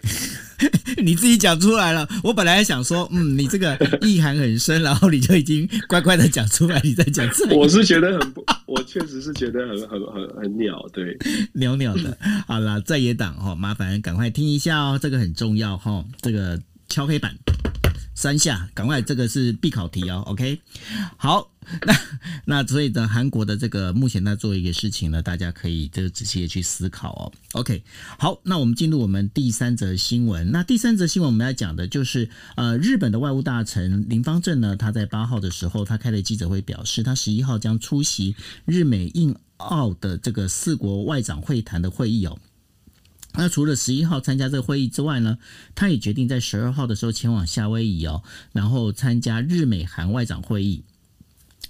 你自己讲出来了。我本来想说，嗯，你这个意涵很深，然后你就已经乖乖的讲出来，你在讲这。我是觉得很不，我确实是觉得很很很很鸟，对 鸟。鸟的，好了，在野党哈，麻烦赶快听一下哦，这个很重要哈，这个敲黑板三下，赶快，这个是必考题哦，OK，好，那那所以呢，韩国的这个目前在做一个事情呢，大家可以这个仔细的去思考哦，OK，好，那我们进入我们第三则新闻，那第三则新闻我们要讲的就是呃，日本的外务大臣林芳正呢，他在八号的时候，他开了记者会，表示他十一号将出席日美印。澳的这个四国外长会谈的会议哦，那除了十一号参加这个会议之外呢，他也决定在十二号的时候前往夏威夷哦，然后参加日美韩外长会议。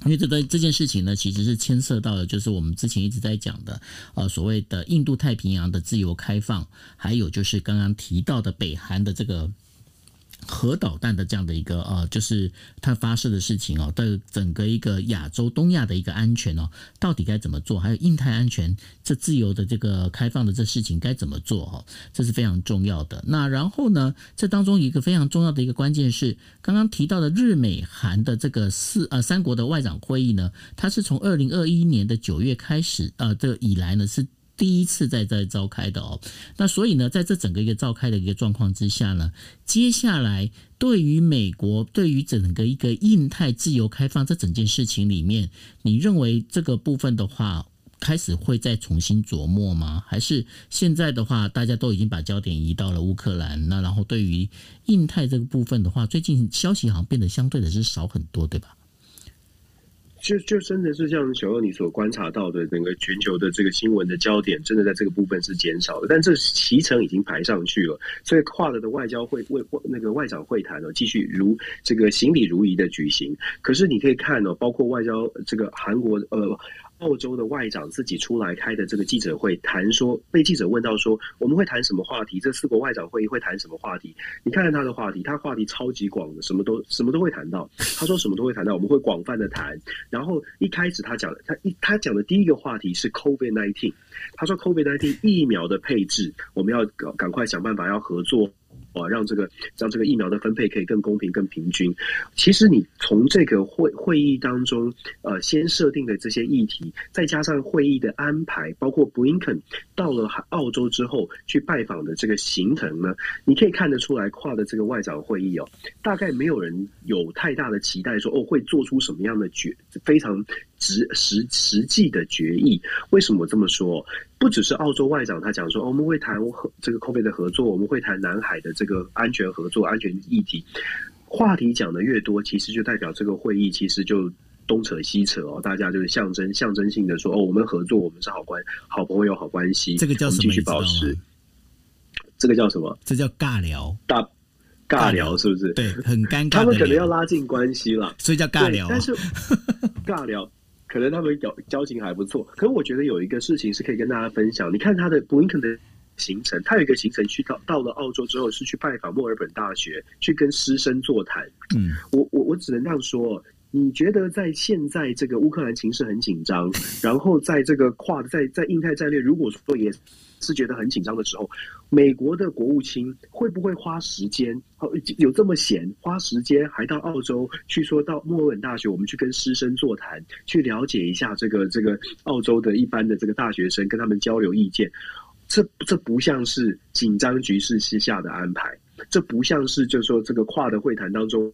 因为这个这件事情呢，其实是牵涉到的，就是我们之前一直在讲的，呃，所谓的印度太平洋的自由开放，还有就是刚刚提到的北韩的这个。核导弹的这样的一个呃，就是它发射的事情哦，的整个一个亚洲、东亚的一个安全哦，到底该怎么做？还有印太安全这自由的这个开放的这事情该怎么做？哈，这是非常重要的。那然后呢，这当中一个非常重要的一个关键是，刚刚提到的日美韩的这个四呃三国的外长会议呢，它是从二零二一年的九月开始呃这以来呢是。第一次在在召开的哦，那所以呢，在这整个一个召开的一个状况之下呢，接下来对于美国对于整个一个印太自由开放这整件事情里面，你认为这个部分的话，开始会再重新琢磨吗？还是现在的话，大家都已经把焦点移到了乌克兰？那然后对于印太这个部分的话，最近消息好像变得相对的是少很多，对吧？就就真的是像小欧你所观察到的，整个全球的这个新闻的焦点，真的在这个部分是减少了。但这行程已经排上去了，所以跨了的外交会会那个外长会谈呢，继续如这个行礼如仪的举行。可是你可以看哦，包括外交这个韩国呃。澳洲的外长自己出来开的这个记者会，谈说被记者问到说，我们会谈什么话题？这四国外长会议会谈什么话题？你看看他的话题，他话题超级广的，什么都什么都会谈到。他说什么都会谈到，我们会广泛的谈。然后一开始他讲的，他一他讲的第一个话题是 COVID nineteen，他说 COVID nineteen 疫苗的配置，我们要赶赶快想办法要合作。啊，让这个让这个疫苗的分配可以更公平、更平均。其实你从这个会会议当中，呃，先设定的这些议题，再加上会议的安排，包括布林肯到了澳洲之后去拜访的这个行程呢，你可以看得出来，跨的这个外长会议哦，大概没有人有太大的期待说哦会做出什么样的决非常实实实际的决议。为什么我这么说？不只是澳洲外长他讲说，哦，我们会谈和这个 COVID 的合作，我们会谈南海的这个安全合作、安全议题。话题讲的越多，其实就代表这个会议其实就东扯西扯哦，大家就是象征象征性的说，哦，我们合作，我们是好关好朋友、好关系，这个叫什么？继续保持。这个叫什么？这叫尬聊。大尬聊是不是？对，很尴尬。他们可能要拉近关系了，所以叫尬聊。但是 尬聊。可能他们交交情还不错，可是我觉得有一个事情是可以跟大家分享。你看他的布林肯的行程，他有一个行程去到到了澳洲之后，是去拜访墨尔本大学，去跟师生座谈。嗯，我我我只能这样说。你觉得在现在这个乌克兰情势很紧张，然后在这个跨在在印太战略，如果说也是觉得很紧张的时候，美国的国务卿会不会花时间？有这么闲，花时间还到澳洲去说到墨尔本大学，我们去跟师生座谈，去了解一下这个这个澳洲的一般的这个大学生，跟他们交流意见。这这不像是紧张局势之下的安排，这不像是就是说这个跨的会谈当中。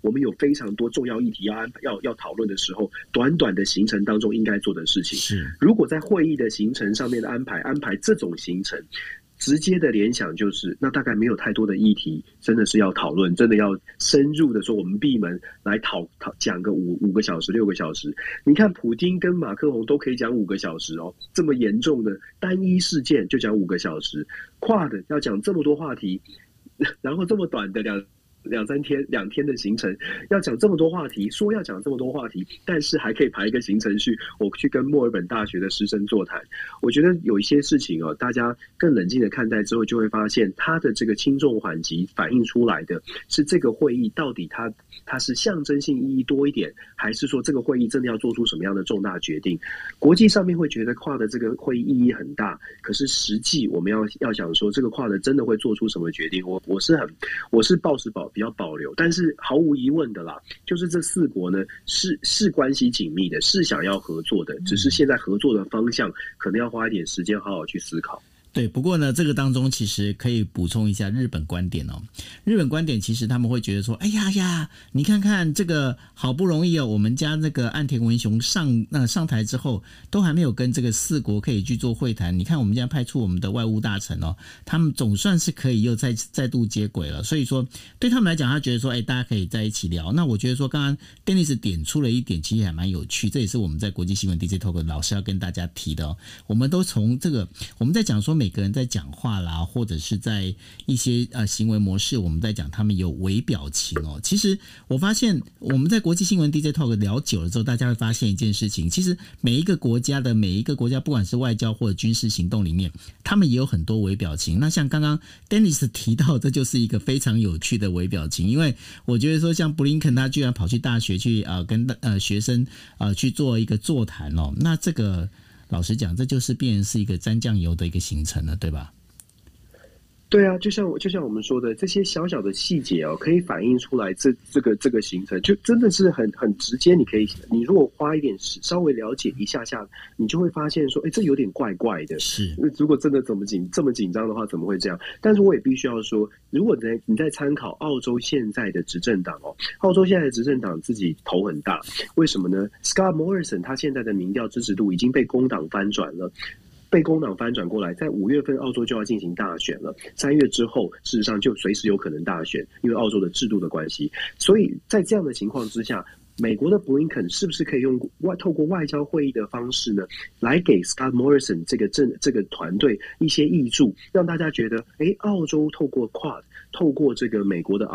我们有非常多重要议题要安排要要讨论的时候，短短的行程当中应该做的事情是：如果在会议的行程上面的安排安排这种行程，直接的联想就是，那大概没有太多的议题，真的是要讨论，真的要深入的说，我们闭门来讨讨讲个五五个小时六个小时。你看，普京跟马克龙都可以讲五个小时哦，这么严重的单一事件就讲五个小时，跨的要讲这么多话题，然后这么短的两。两三天，两天的行程，要讲这么多话题，说要讲这么多话题，但是还可以排一个行程去，我去跟墨尔本大学的师生座谈。我觉得有一些事情哦，大家更冷静的看待之后，就会发现它的这个轻重缓急反映出来的是这个会议到底它它是象征性意义多一点，还是说这个会议真的要做出什么样的重大决定？国际上面会觉得跨的这个会议意义很大，可是实际我们要要想说这个跨的真的会做出什么决定？我我是很我是抱持保。比较保留，但是毫无疑问的啦，就是这四国呢是是关系紧密的，是想要合作的，只是现在合作的方向可能要花一点时间好好去思考。对，不过呢，这个当中其实可以补充一下日本观点哦。日本观点其实他们会觉得说：“哎呀呀，你看看这个好不容易哦，我们家那个岸田文雄上那上台之后，都还没有跟这个四国可以去做会谈。你看我们家派出我们的外务大臣哦，他们总算是可以又再再度接轨了。所以说，对他们来讲，他觉得说，哎，大家可以在一起聊。那我觉得说，刚刚 Dennis 点出了一点，其实还蛮有趣。这也是我们在国际新闻 DJ Talk 老师要跟大家提的哦。我们都从这个我们在讲说。每个人在讲话啦，或者是在一些呃行为模式，我们在讲他们有微表情哦。其实我发现我们在国际新闻 DJ Talk 聊久了之后，大家会发现一件事情，其实每一个国家的每一个国家，不管是外交或者军事行动里面，他们也有很多微表情。那像刚刚 Dennis 提到，这就是一个非常有趣的微表情，因为我觉得说，像布林肯他居然跑去大学去啊、呃，跟呃学生啊、呃、去做一个座谈哦，那这个。老实讲，这就是变成是一个沾酱油的一个行程了，对吧？对啊，就像我就像我们说的，这些小小的细节哦，可以反映出来这这个这个行程，就真的是很很直接。你可以，你如果花一点时稍微了解一下下，你就会发现说，哎，这有点怪怪的。是，如果真的怎么紧这么紧张的话，怎么会这样？但是我也必须要说，如果在你在参考澳洲现在的执政党哦，澳洲现在的执政党自己头很大，为什么呢？Scott Morrison 他现在的民调支持度已经被工党翻转了。被工党翻转过来，在五月份澳洲就要进行大选了。三月之后，事实上就随时有可能大选，因为澳洲的制度的关系。所以在这样的情况之下，美国的布林肯是不是可以用外透过外交会议的方式呢，来给 Scott Morrison 这个政这个团队一些挹注，让大家觉得，哎，澳洲透过 Quad，透过这个美国的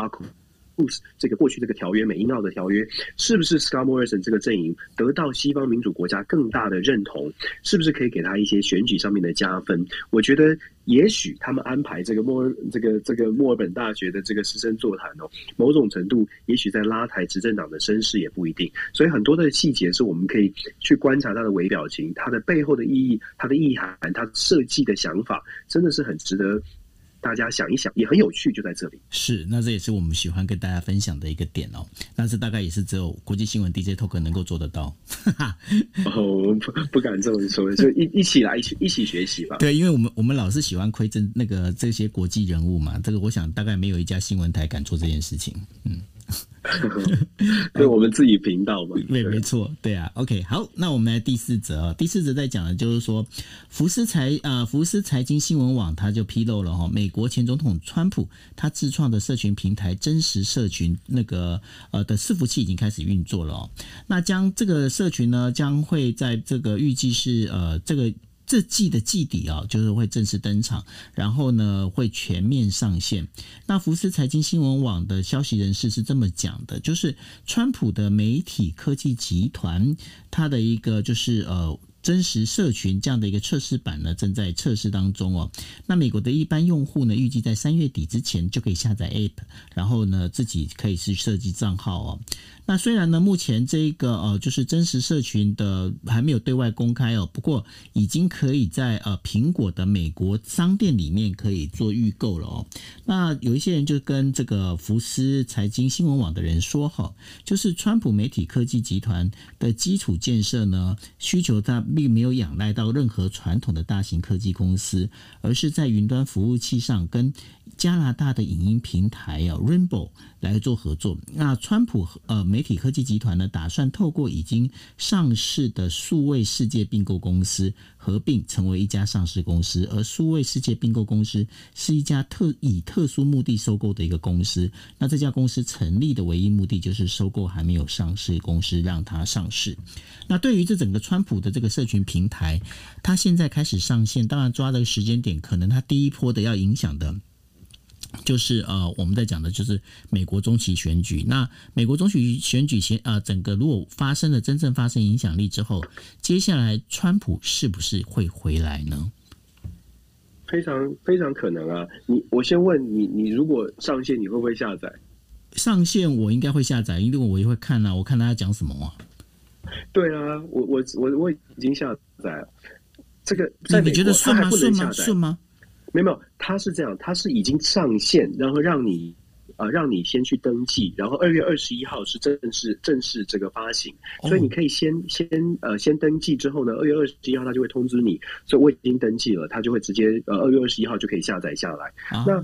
这个过去这个条约，美英澳的条约，是不是 Scott Morrison 这个阵营得到西方民主国家更大的认同？是不是可以给他一些选举上面的加分？我觉得，也许他们安排这个墨尔这个这个墨尔本大学的这个师生座谈哦，某种程度，也许在拉抬执政党的声势也不一定。所以很多的细节是我们可以去观察他的微表情，他的背后的意义，他的意涵，他设计的想法，真的是很值得。大家想一想，也很有趣，就在这里。是，那这也是我们喜欢跟大家分享的一个点哦。那是大概也是只有国际新闻 DJ Talk 能够做得到。哦，不不敢这么说，就一一起来一起一起学习吧。对，因为我们我们老是喜欢窥证那个这些国际人物嘛，这个我想大概没有一家新闻台敢做这件事情。嗯。对，我们自己频道嘛，对，没错，对啊。OK，好，那我们来第四则啊。第四则在讲的就是说，福斯财啊，福斯财经新闻网它就披露了哈，美国前总统川普他自创的社群平台真实社群那个呃的伺服器已经开始运作了哦。那将这个社群呢，将会在这个预计是呃这个。这季的季底啊，就是会正式登场，然后呢会全面上线。那福斯财经新闻网的消息人士是这么讲的，就是川普的媒体科技集团，它的一个就是呃。真实社群这样的一个测试版呢，正在测试当中哦。那美国的一般用户呢，预计在三月底之前就可以下载 App，然后呢自己可以去设计账号哦。那虽然呢，目前这个呃就是真实社群的还没有对外公开哦，不过已经可以在呃苹果的美国商店里面可以做预购了哦。那有一些人就跟这个福斯财经新闻网的人说哈，就是川普媒体科技集团的基础建设呢，需求它。并没有仰赖到任何传统的大型科技公司，而是在云端服务器上跟加拿大的影音平台啊 Rainbow 来做合作。那川普呃媒体科技集团呢，打算透过已经上市的数位世界并购公司合并成为一家上市公司，而数位世界并购公司是一家特以特殊目的收购的一个公司。那这家公司成立的唯一目的就是收购还没有上市公司，让它上市。那对于这整个川普的这个社群平台，它现在开始上线，当然抓这个时间点，可能它第一波的要影响的。就是呃，我们在讲的就是美国中期选举。那美国中期选举前啊，整个如果发生了真正发生影响力之后，接下来川普是不是会回来呢？非常非常可能啊！你我先问你，你如果上线，你会不会下载？上线我应该会下载，因为我也会看啊，我看他讲什么啊。对啊，我我我我已经下载了。这个你觉得顺吗？顺吗？顺吗？没有没有，他是这样，他是已经上线，然后让你。啊，让你先去登记，然后二月二十一号是正式正式这个发行，所以你可以先先呃先登记之后呢，二月二十一号他就会通知你，所以我已经登记了，他就会直接呃二月二十一号就可以下载下来。那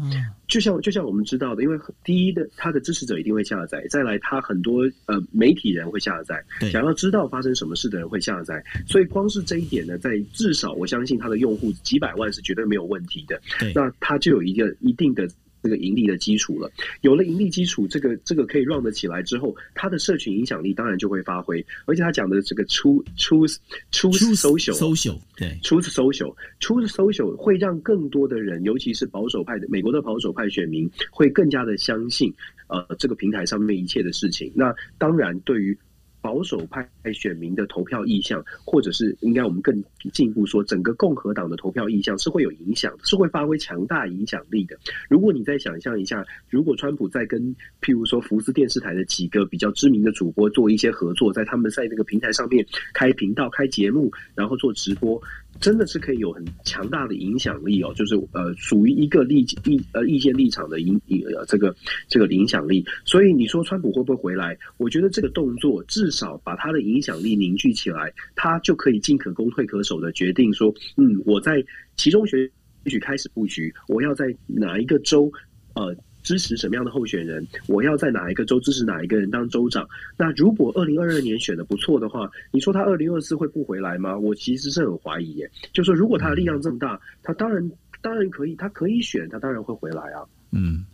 就像就像我们知道的，因为第一的他的支持者一定会下载，再来他很多呃媒体人会下载，想要知道发生什么事的人会下载，所以光是这一点呢，在至少我相信他的用户几百万是绝对没有问题的。那他就有一个一定的。这个盈利的基础了，有了盈利基础，这个这个可以 run 得起来之后，它的社群影响力当然就会发挥。而且他讲的这个 Truth Truth Truth Social Social 对 Truth Social Truth Social 会让更多的人，尤其是保守派的美国的保守派选民，会更加的相信呃这个平台上面一切的事情。那当然对于。保守派选民的投票意向，或者是应该我们更进一步说，整个共和党的投票意向是会有影响，是会发挥强大影响力的。如果你再想象一下，如果川普在跟譬如说福斯电视台的几个比较知名的主播做一些合作，在他们在那个平台上面开频道、开节目，然后做直播。真的是可以有很强大的影响力哦，就是呃，属于一个立意呃意见立场的影呃这个这个影响力。所以你说川普会不会回来？我觉得这个动作至少把他的影响力凝聚起来，他就可以进可攻退可守的决定说，嗯，我在其中选举开始布局，我要在哪一个州呃。支持什么样的候选人？我要在哪一个州支持哪一个人当州长？那如果二零二二年选的不错的话，你说他二零二四会不回来吗？我其实是很怀疑耶。就说如果他的力量这么大，他当然当然可以，他可以选，他当然会回来啊。嗯，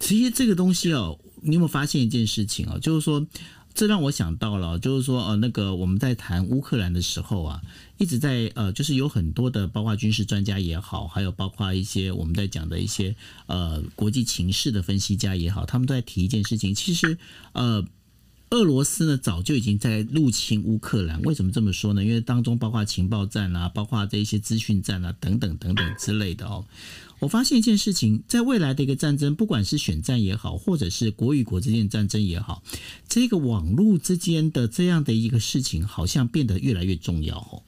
其实这个东西哦，你有没有发现一件事情哦？就是说。这让我想到了，就是说，呃，那个我们在谈乌克兰的时候啊，一直在呃，就是有很多的，包括军事专家也好，还有包括一些我们在讲的一些呃国际情势的分析家也好，他们都在提一件事情。其实，呃，俄罗斯呢早就已经在入侵乌克兰。为什么这么说呢？因为当中包括情报战啊，包括这一些资讯战啊，等等等等之类的哦。我发现一件事情，在未来的一个战争，不管是选战也好，或者是国与国之间的战争也好，这个网络之间的这样的一个事情，好像变得越来越重要哦。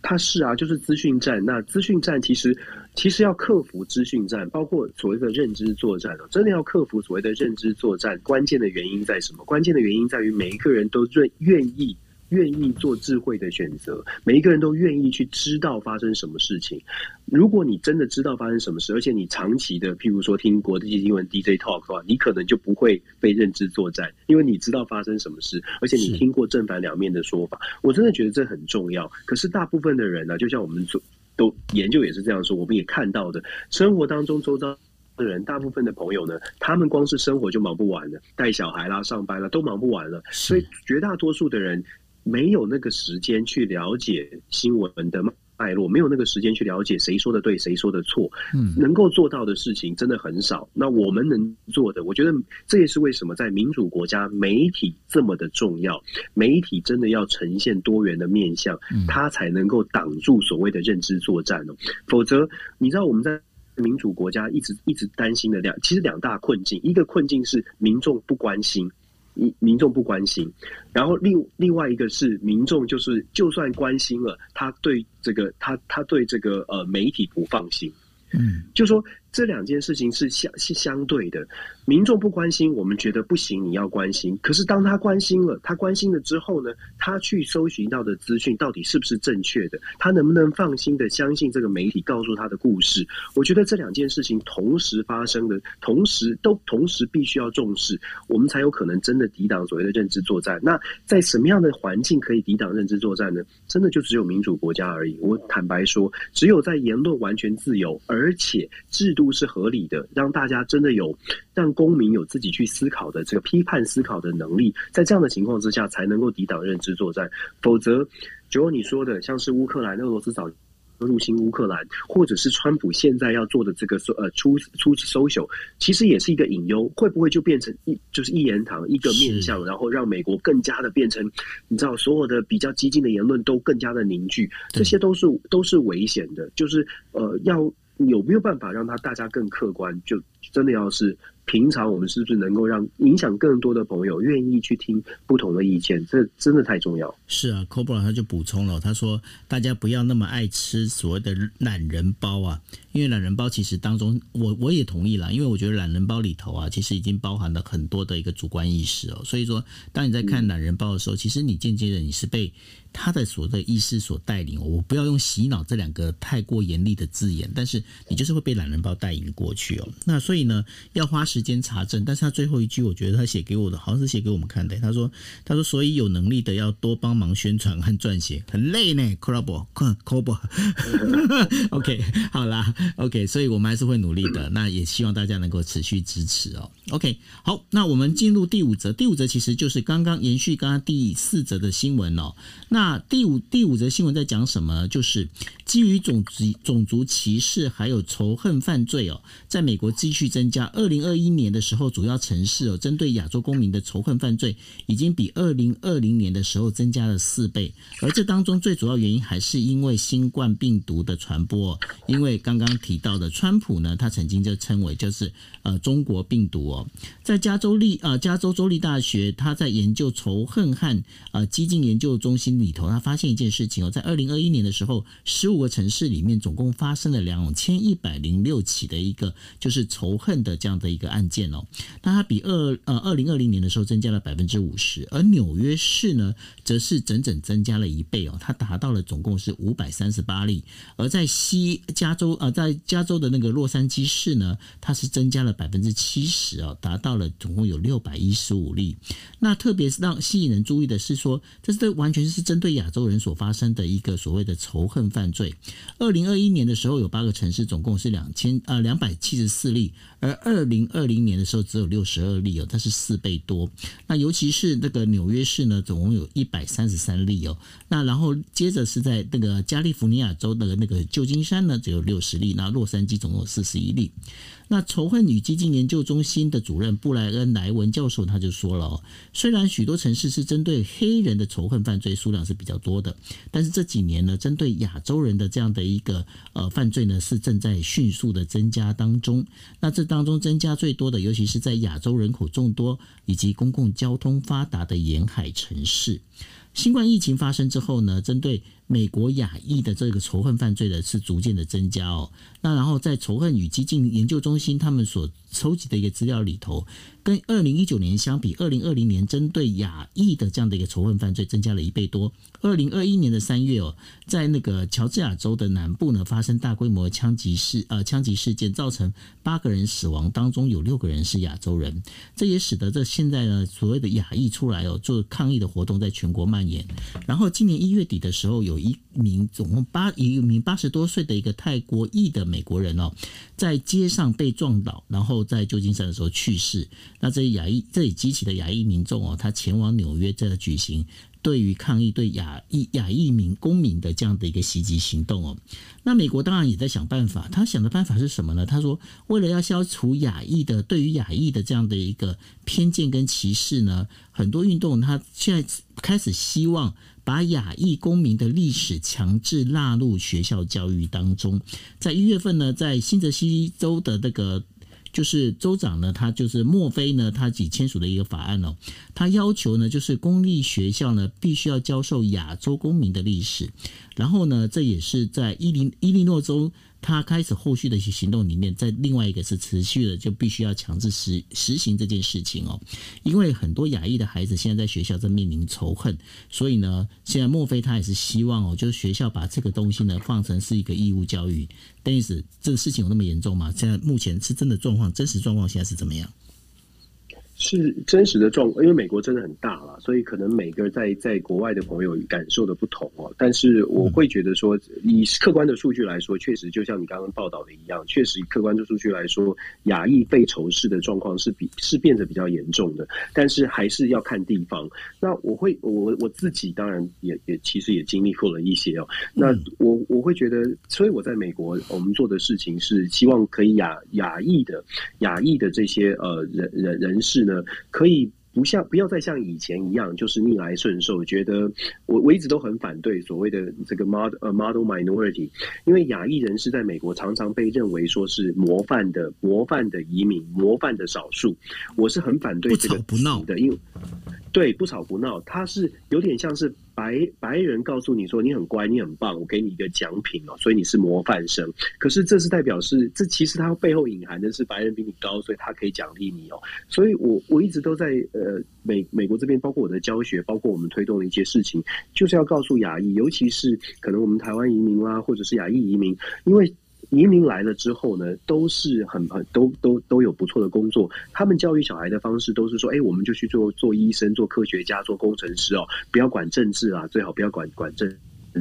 它是啊，就是资讯战。那资讯战其实。其实要克服资讯战，包括所谓的认知作战，真的要克服所谓的认知作战，关键的原因在什么？关键的原因在于每一个人都愿愿意。愿意做智慧的选择，每一个人都愿意去知道发生什么事情。如果你真的知道发生什么事，而且你长期的，譬如说听国际新闻 DJ talk 的话，你可能就不会被认知作战，因为你知道发生什么事，而且你听过正反两面的说法。我真的觉得这很重要。可是大部分的人呢、啊，就像我们做都研究也是这样说，我们也看到的，生活当中周遭的人，大部分的朋友呢，他们光是生活就忙不完了，带小孩啦、上班啦都忙不完了，所以绝大多数的人。没有那个时间去了解新闻的脉络，没有那个时间去了解谁说的对，谁说的错。嗯，能够做到的事情真的很少。那我们能做的，我觉得这也是为什么在民主国家，媒体这么的重要。媒体真的要呈现多元的面向，它才能够挡住所谓的认知作战哦。否则，你知道我们在民主国家一直一直担心的两，其实两大困境，一个困境是民众不关心。民众不关心，然后另另外一个是民众就是就算关心了，他对这个他他对这个呃媒体不放心，嗯，就说。这两件事情是相是相对的，民众不关心，我们觉得不行，你要关心。可是当他关心了，他关心了之后呢，他去搜寻到的资讯到底是不是正确的？他能不能放心的相信这个媒体告诉他的故事？我觉得这两件事情同时发生的，同时都同时必须要重视，我们才有可能真的抵挡所谓的认知作战。那在什么样的环境可以抵挡认知作战呢？真的就只有民主国家而已。我坦白说，只有在言论完全自由，而且制度是合理的，让大家真的有让公民有自己去思考的这个批判思考的能力，在这样的情况之下，才能够抵挡认知作战。否则，就如你说的，像是乌克兰、俄罗斯早入侵乌克兰，或者是川普现在要做的这个呃出出 social，其实也是一个隐忧，会不会就变成一就是一言堂一个面向，然后让美国更加的变成你知道所有的比较激进的言论都更加的凝聚，这些都是都是危险的，就是呃要。有没有办法让他大家更客观？就真的要是。平常我们是不是能够让影响更多的朋友愿意去听不同的意见？这真的太重要。是啊，Cobra 他就补充了，他说大家不要那么爱吃所谓的懒人包啊，因为懒人包其实当中，我我也同意了，因为我觉得懒人包里头啊，其实已经包含了很多的一个主观意识哦。所以说，当你在看懒人包的时候，其实你间接的你是被他的所谓的意识所带领。我不要用洗脑这两个太过严厉的字眼，但是你就是会被懒人包带领过去哦。那所以呢，要花时。时间查证，但是他最后一句，我觉得他写给我的好像是写给我们看的。他说：“他说，所以有能力的要多帮忙宣传和撰写，很累呢。” ”Club Club OK，好啦，OK，所以我们还是会努力的。那也希望大家能够持续支持哦。OK，好，那我们进入第五则。第五则其实就是刚刚延续刚刚第四则的新闻哦。那第五第五则新闻在讲什么？就是基于种族种族歧视还有仇恨犯罪哦，在美国继续增加。二零二一。今年的时候，主要城市哦，针对亚洲公民的仇恨犯罪已经比二零二零年的时候增加了四倍，而这当中最主要原因还是因为新冠病毒的传播。因为刚刚提到的川普呢，他曾经就称为就是呃中国病毒哦。在加州立呃加州州立大学，他在研究仇恨和呃激进研究中心里头，他发现一件事情哦，在二零二一年的时候，十五个城市里面总共发生了两千一百零六起的一个就是仇恨的这样的一个案。案件哦，那它比二呃二零二零年的时候增加了百分之五十，而纽约市呢，则是整整增加了一倍哦，它达到了总共是五百三十八例，而在西加州呃，在加州的那个洛杉矶市呢，它是增加了百分之七十哦，达到了总共有六百一十五例。那特别是让吸引人注意的是说，这是完全是针对亚洲人所发生的一个所谓的仇恨犯罪。二零二一年的时候，有八个城市总共是两千呃两百七十四例，而二零二零年的时候只有六十二例哦，它是四倍多。那尤其是那个纽约市呢，总共有一百三十三例哦。那然后接着是在那个加利福尼亚州的那个旧金山呢，只有六十例。那洛杉矶总共四十一例。那仇恨与激进研究中心的主任布莱恩莱文教授他就说了，虽然许多城市是针对黑人的仇恨犯罪数量是比较多的，但是这几年呢，针对亚洲人的这样的一个呃犯罪呢，是正在迅速的增加当中。那这当中增加最多的，尤其是在亚洲人口众多以及公共交通发达的沿海城市。新冠疫情发生之后呢，针对美国亚裔的这个仇恨犯罪的是逐渐的增加哦。那然后在仇恨与激进研究中心他们所收集的一个资料里头，跟二零一九年相比，二零二零年针对亚裔的这样的一个仇恨犯罪增加了一倍多。二零二一年的三月哦，在那个乔治亚州的南部呢，发生大规模枪击事呃枪击事件，造成八个人死亡，当中有六个人是亚洲人。这也使得这现在呢所谓的亚裔出来哦做抗议的活动在全国蔓延。然后今年一月底的时候，有一名总共八一名八十多岁的一个泰国裔的美国人哦，在街上被撞倒，然后在旧金山的时候去世。那这亚裔这里激起的亚裔民众哦，他前往纽约这举行。对于抗议对亚裔亚裔民公民的这样的一个袭击行动哦，那美国当然也在想办法。他想的办法是什么呢？他说，为了要消除亚裔的对于亚裔的这样的一个偏见跟歧视呢，很多运动他现在开始希望把亚裔公民的历史强制纳入学校教育当中。在一月份呢，在新泽西州的那个。就是州长呢，他就是墨菲呢，他己签署的一个法案哦，他要求呢，就是公立学校呢必须要教授亚洲公民的历史，然后呢，这也是在伊利伊利诺州。他开始后续的一些行动里面，在另外一个是持续的，就必须要强制实实行这件事情哦。因为很多亚裔的孩子现在在学校正面临仇恨，所以呢，现在莫非他也是希望哦，就是学校把这个东西呢放成是一个义务教育。但是这个事情有那么严重吗？现在目前是真的状况，真实状况现在是怎么样？是真实的状况，因为美国真的很大了，所以可能每个在在国外的朋友感受的不同哦。但是我会觉得说，以客观的数据来说，确实就像你刚刚报道的一样，确实以客观的数据来说，亚裔被仇视的状况是比是变得比较严重的。但是还是要看地方。那我会我我自己当然也也其实也经历过了一些哦。那我我会觉得，所以我在美国，我们做的事情是希望可以亚亚裔的亚裔的这些呃人人人士。呢，可以不像不要再像以前一样，就是逆来顺受。觉得我我一直都很反对所谓的这个 model 呃 model minority，因为亚裔人士在美国常常被认为说是模范的模范的移民，模范的少数。我是很反对这个不闹的，因为对不吵不闹，他是有点像是。白白人告诉你说，你很乖，你很棒，我给你一个奖品哦，所以你是模范生。可是这是代表是，这其实它背后隐含的是白人比你高，所以他可以奖励你哦。所以我我一直都在呃美美国这边，包括我的教学，包括我们推动的一些事情，就是要告诉亚裔，尤其是可能我们台湾移民啦，或者是亚裔移民，因为。移民来了之后呢，都是很很都都都有不错的工作。他们教育小孩的方式都是说，哎，我们就去做做医生、做科学家、做工程师哦，不要管政治啊，最好不要管管政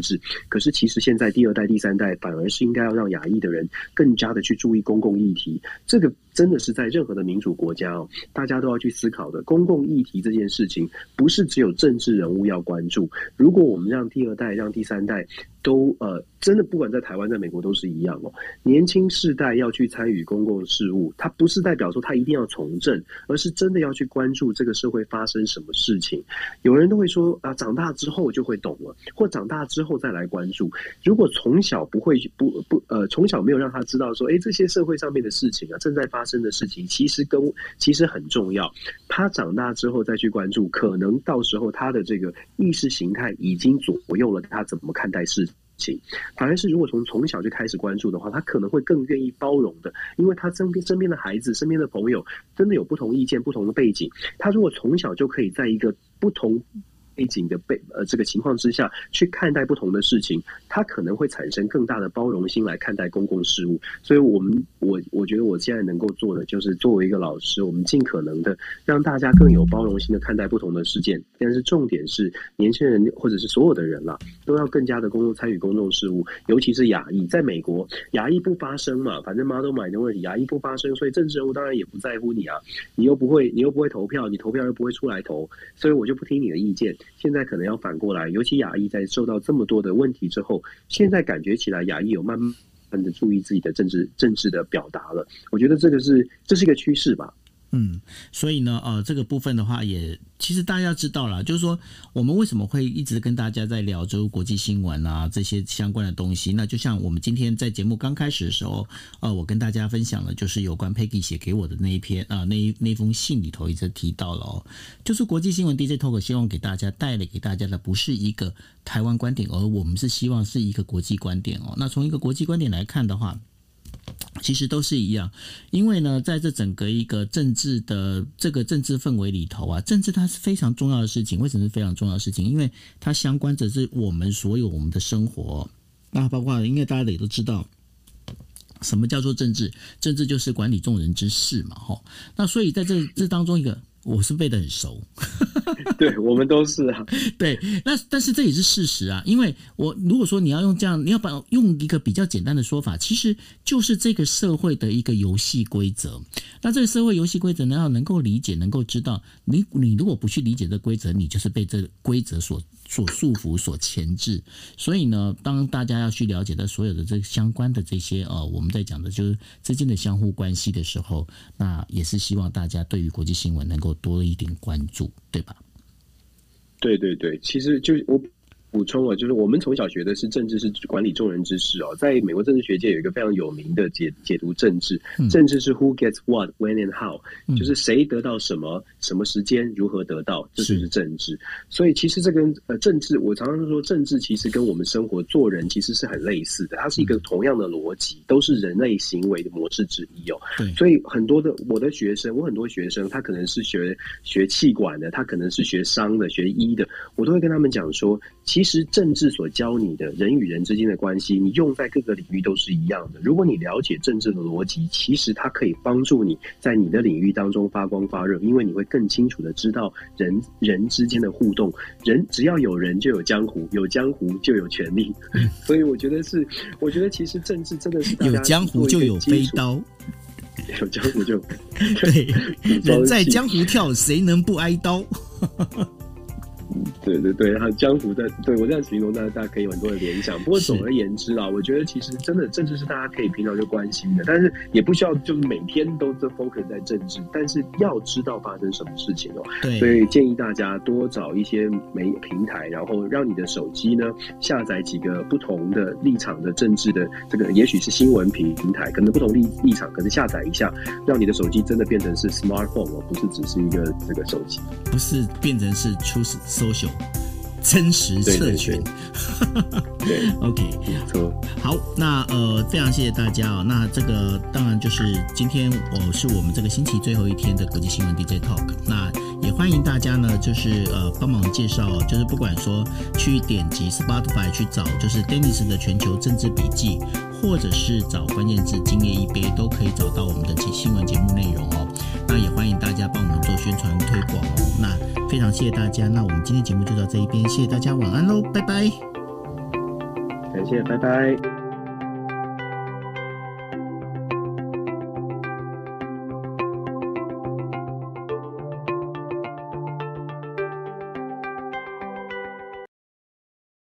治。可是其实现在第二代、第三代反而是应该要让亚裔的人更加的去注意公共议题。这个真的是在任何的民主国家哦，大家都要去思考的。公共议题这件事情，不是只有政治人物要关注。如果我们让第二代、让第三代，都呃，真的不管在台湾、在美国都是一样哦。年轻世代要去参与公共事务，它不是代表说他一定要从政，而是真的要去关注这个社会发生什么事情。有人都会说啊，长大之后就会懂了，或长大之后再来关注。如果从小不会不不呃，从小没有让他知道说，哎，这些社会上面的事情啊，正在发生的事情，其实跟其实很重要。他长大之后再去关注，可能到时候他的这个意识形态已经左右了他怎么看待事情。反而是如果从从小就开始关注的话，他可能会更愿意包容的，因为他身边身边的孩子、身边的朋友真的有不同意见、不同的背景。他如果从小就可以在一个不同背景的背呃这个情况之下去看待不同的事情，他可能会产生更大的包容心来看待公共事务。所以，我们我我觉得我现在能够做的就是作为一个老师，我们尽可能的让大家更有包容心的看待不同的事件。但是重点是，年轻人或者是所有的人啦，都要更加的公共参与公众事务，尤其是亚裔。在美国，亚裔不发声嘛，反正 model minority，亚裔不发声，所以政治人物当然也不在乎你啊。你又不会，你又不会投票，你投票又不会出来投，所以我就不听你的意见。现在可能要反过来，尤其亚裔在受到这么多的问题之后，现在感觉起来亚裔有慢慢的注意自己的政治政治的表达了。我觉得这个是这是一个趋势吧。嗯，所以呢，呃，这个部分的话也，其实大家知道了，就是说我们为什么会一直跟大家在聊这个国际新闻啊这些相关的东西。那就像我们今天在节目刚开始的时候，呃，我跟大家分享了，就是有关 Peggy 写给我的那一篇啊、呃，那那封信里头一直提到了哦，就是国际新闻 DJ Talk 希望给大家带来给大家的不是一个台湾观点，而我们是希望是一个国际观点哦。那从一个国际观点来看的话。其实都是一样，因为呢，在这整个一个政治的这个政治氛围里头啊，政治它是非常重要的事情。为什么是非常重要的事情？因为它相关着是我们所有我们的生活。那包括，因为大家也都知道，什么叫做政治？政治就是管理众人之事嘛，吼。那所以在这这当中一个。我是背得很熟，对，我们都是啊。对，那但是这也是事实啊，因为我如果说你要用这样，你要把用一个比较简单的说法，其实就是这个社会的一个游戏规则。那这个社会游戏规则呢，要能够理解，能够知道，你你如果不去理解这规则，你就是被这规则所所束缚、所钳制。所以呢，当大家要去了解的所有的这相关的这些呃，我们在讲的就是之间的相互关系的时候，那也是希望大家对于国际新闻能够。多一点关注，对吧？对对对，其实就我。补充了，就是我们从小学的是政治是管理众人之事哦。在美国政治学界有一个非常有名的解解读政治，政治是 Who gets what, when and how，就是谁得到什么，什么时间，如何得到，这就是政治。所以其实这跟呃政治，我常常说政治其实跟我们生活做人其实是很类似的，它是一个同样的逻辑，都是人类行为的模式之一哦。所以很多的我的学生，我很多学生，他可能是学学气管的，他可能是学商的，学医的，我都会跟他们讲说，其实政治所教你的人与人之间的关系，你用在各个领域都是一样的。如果你了解政治的逻辑，其实它可以帮助你在你的领域当中发光发热，因为你会更清楚的知道人人之间的互动。人只要有人就有江湖，有江湖就有权利。所以我觉得是，我觉得其实政治真的是 有江湖就有 飞刀，有江湖就对人在江湖跳，谁能不挨刀？对对对，然后江湖的，对我这样形容，大家大家可以有很多的联想。不过总而言之啊，我觉得其实真的政治是大家可以平常就关心的，但是也不需要就是每天都在 focus 在政治，但是要知道发生什么事情哦。对，所以建议大家多找一些媒平台，然后让你的手机呢下载几个不同的立场的政治的这个，也许是新闻平平台，可能不同立立场，可能下载一下，让你的手机真的变成是 smartphone 哦，不是只是一个这个手机，不是变成是出 social。真实测权，对，OK，没错。好，那呃，非常谢谢大家哦。那这个当然就是今天我是我们这个星期最后一天的国际新闻 DJ Talk。那也欢迎大家呢，就是呃帮忙介绍，就是不管说去点击 Spotify 去找，就是 Dennis 的全球政治笔记，或者是找关键字“今夜一杯”，都可以找到我们的新闻节目内容哦。那也欢迎大家帮我们做宣传推广哦。那。非常谢谢大家，那我们今天节目就到这一边，谢谢大家，晚安喽，拜拜。感谢，拜拜。